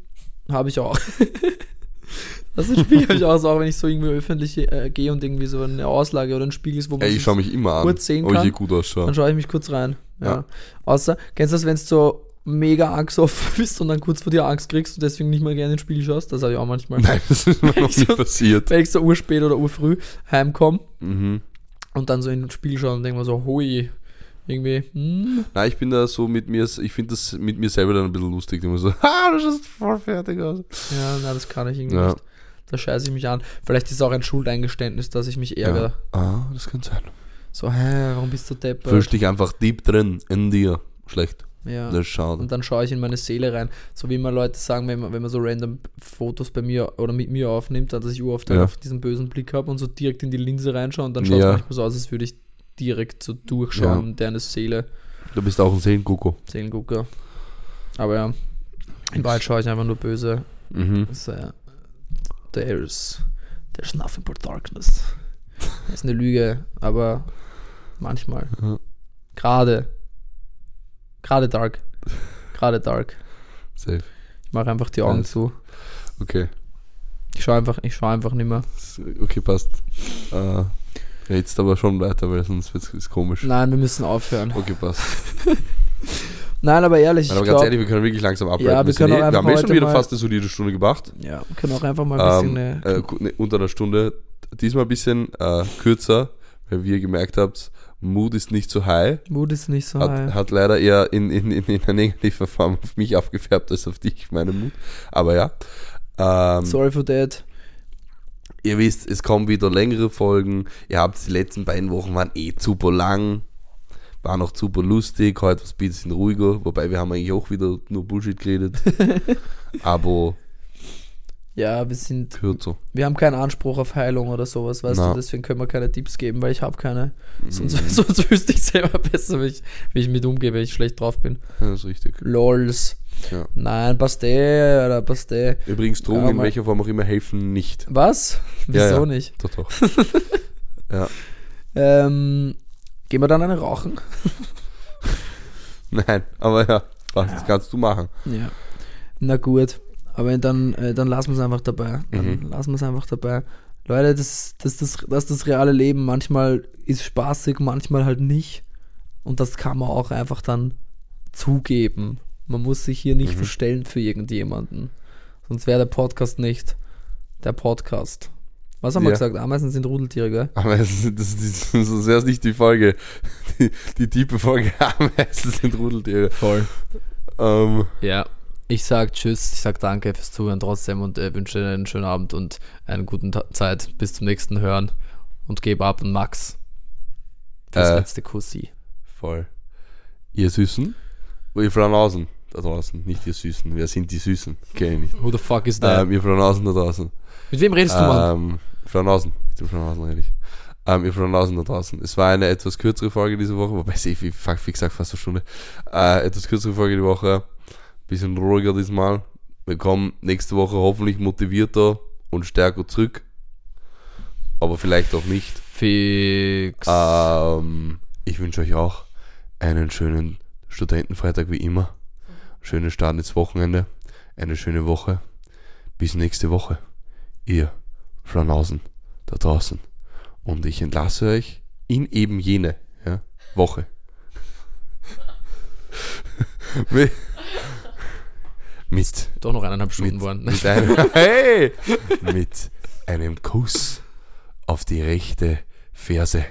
habe ich auch. das Spiegel habe ich auch, so, auch wenn ich so irgendwie öffentlich äh, gehe und irgendwie so eine Auslage oder ein Spiegel ist, wo man ey, ich schaue mich immer an, kurz sehen ob ich kann, gut ausschaue. dann schaue ich mich kurz rein. Ja. Ja. Außer, kennst du das, wenn du so mega angstoffen bist und dann kurz vor dir Angst kriegst und deswegen nicht mal gerne in den Spiegel schaust? Das habe ich auch manchmal. Nein, das ist mir noch Ich nicht so- passiert. Wenn ich so urspät oder urfrüh heimkomme Mhm. und dann so in den Spiegel schaue und denke mir so, hui, irgendwie, hm, Nein, ich bin da so mit mir, ich finde das mit mir selber dann ein bisschen lustig. Immer so, ha, du schaust voll fertig aus. Ja, na, das kann ich irgendwie Ja. nicht. Da scheiße ich mich an. Vielleicht ist es auch ein Schuldeingeständnis, dass ich mich ärgere. Ja. Ah, das kann sein. So, hä, warum bist du deppert? Fühlst dich einfach deep drin in dir. Schlecht. Ja. Das ist schade. Und dann schaue ich in meine Seele rein. So wie immer Leute sagen, wenn man, wenn man so random Fotos bei mir oder mit mir aufnimmt, dass ich oft Ja. auf diesen bösen Blick habe und so direkt in die Linse reinschaue und dann schaut es Ja. manchmal so aus, als würde ich direkt so durchschauen, deine Seele, Du bist auch ein Seelenkuckuck. Seelengucker. Aber ja, in Wahrheit schaue ich einfach nur böse. Mhm. So, ja. There's, there's nothing but darkness. Das ist eine Lüge, aber manchmal. Ja. Gerade. Gerade dark. Gerade dark. Safe. Ich mache einfach die Augen Nice. zu. Okay. Ich schaue einfach, ich schaue einfach nicht mehr. Okay, passt. Äh, jetzt aber schon weiter, weil sonst wird es komisch. Nein, wir müssen aufhören. Okay, passt. Nein, aber ehrlich, Nein, aber ganz glaube, ehrlich, wir können wirklich langsam abbrechen. Ja, wir können auch eh, wir einfach haben eh schon wieder fast eine solide Stunde gemacht. ja, wir können auch einfach mal ein bisschen Ähm, äh, ne, unter einer Stunde. Diesmal ein bisschen äh, kürzer, weil wie ihr gemerkt habt, Mood ist nicht so high. Mut ist nicht so Hat, high. hat leider eher in, in, in, in einer negativen Form auf mich abgefärbt als auf dich, meine Mut. Aber ja. Ähm, Sorry for that. Ihr wisst, es kommen wieder längere Folgen. Ihr habt die letzten beiden Wochen waren eh super lang. War noch super lustig. Heute war es ein bisschen ruhiger. Wobei wir haben eigentlich auch wieder nur Bullshit geredet. Aber Ja, wir sind, kürzer. wir haben keinen Anspruch auf Heilung oder sowas, weißt Na. du, deswegen können wir keine Tipps geben, weil ich habe keine. Mhm. Sonst, sonst wüsste ich selber besser, wie ich, wie ich mit umgehe, wenn ich schlecht drauf bin. Ja, das ist richtig. LOLs. Ja. Nein, passt eh, oder passt eh. Übrigens, Drogen Ja, in welcher Form auch immer helfen nicht. Was? Wieso ja. nicht? Doch, doch. ja. Ähm, gehen wir dann eine rauchen? Nein, aber ja, was, das kannst du machen. Ja. Na gut, aber dann, äh, dann lassen wir es einfach dabei. Dann Mhm. lassen wir es einfach dabei. Leute, das, das, das, das ist das reale Leben. Manchmal ist spaßig, manchmal halt nicht. Und das kann man auch einfach dann zugeben. Man muss sich hier nicht Mhm. verstellen für irgendjemanden. Sonst wäre der Podcast nicht der Podcast. Was haben wir Ja. gesagt? Ameisen sind Rudeltiere, gell? Aber das, das, das, das wäre nicht die Folge. Die, die tiefe Folge Ameisen sind Rudeltiere. Voll. Ähm, Ja, ich sag Tschüss, ich sag Danke fürs Zuhören trotzdem und äh, wünsche einen schönen Abend und eine gute Ta Zeit. Bis zum nächsten Hören und gebe ab an Max. Das Äh. letzte Kussi. voll. Ihr Süßen? Ihr Franausen da draußen, nicht ihr Süßen. Wer sind die Süßen? Kenn ich nicht. Who the fuck is that? Ähm, ihr Franausen da draußen. Mit wem redest du, Mann? Franausen. Mit dem Franausen rede ich. Ähm, ihr Franausen da draußen. Es war eine etwas kürzere Folge diese Woche, wobei eh, wie, fuck, wie gesagt, fast eine Stunde. Äh, etwas kürzere Folge die Woche. Bisschen ruhiger diesmal. Wir kommen nächste Woche hoffentlich motivierter und stärker zurück. Aber vielleicht auch nicht. Fix. Ähm, ich wünsche euch auch einen schönen Studentenfreitag wie immer. Schönen Start ins Wochenende. Eine schöne Woche. Bis nächste Woche. Ihr Flanausen da draußen. Und ich entlasse euch in eben jene ja, Woche. mit, mit, Doch noch eineinhalb Stunden mit, waren. mit, einem, hey, mit einem Kuss auf die rechte Ferse.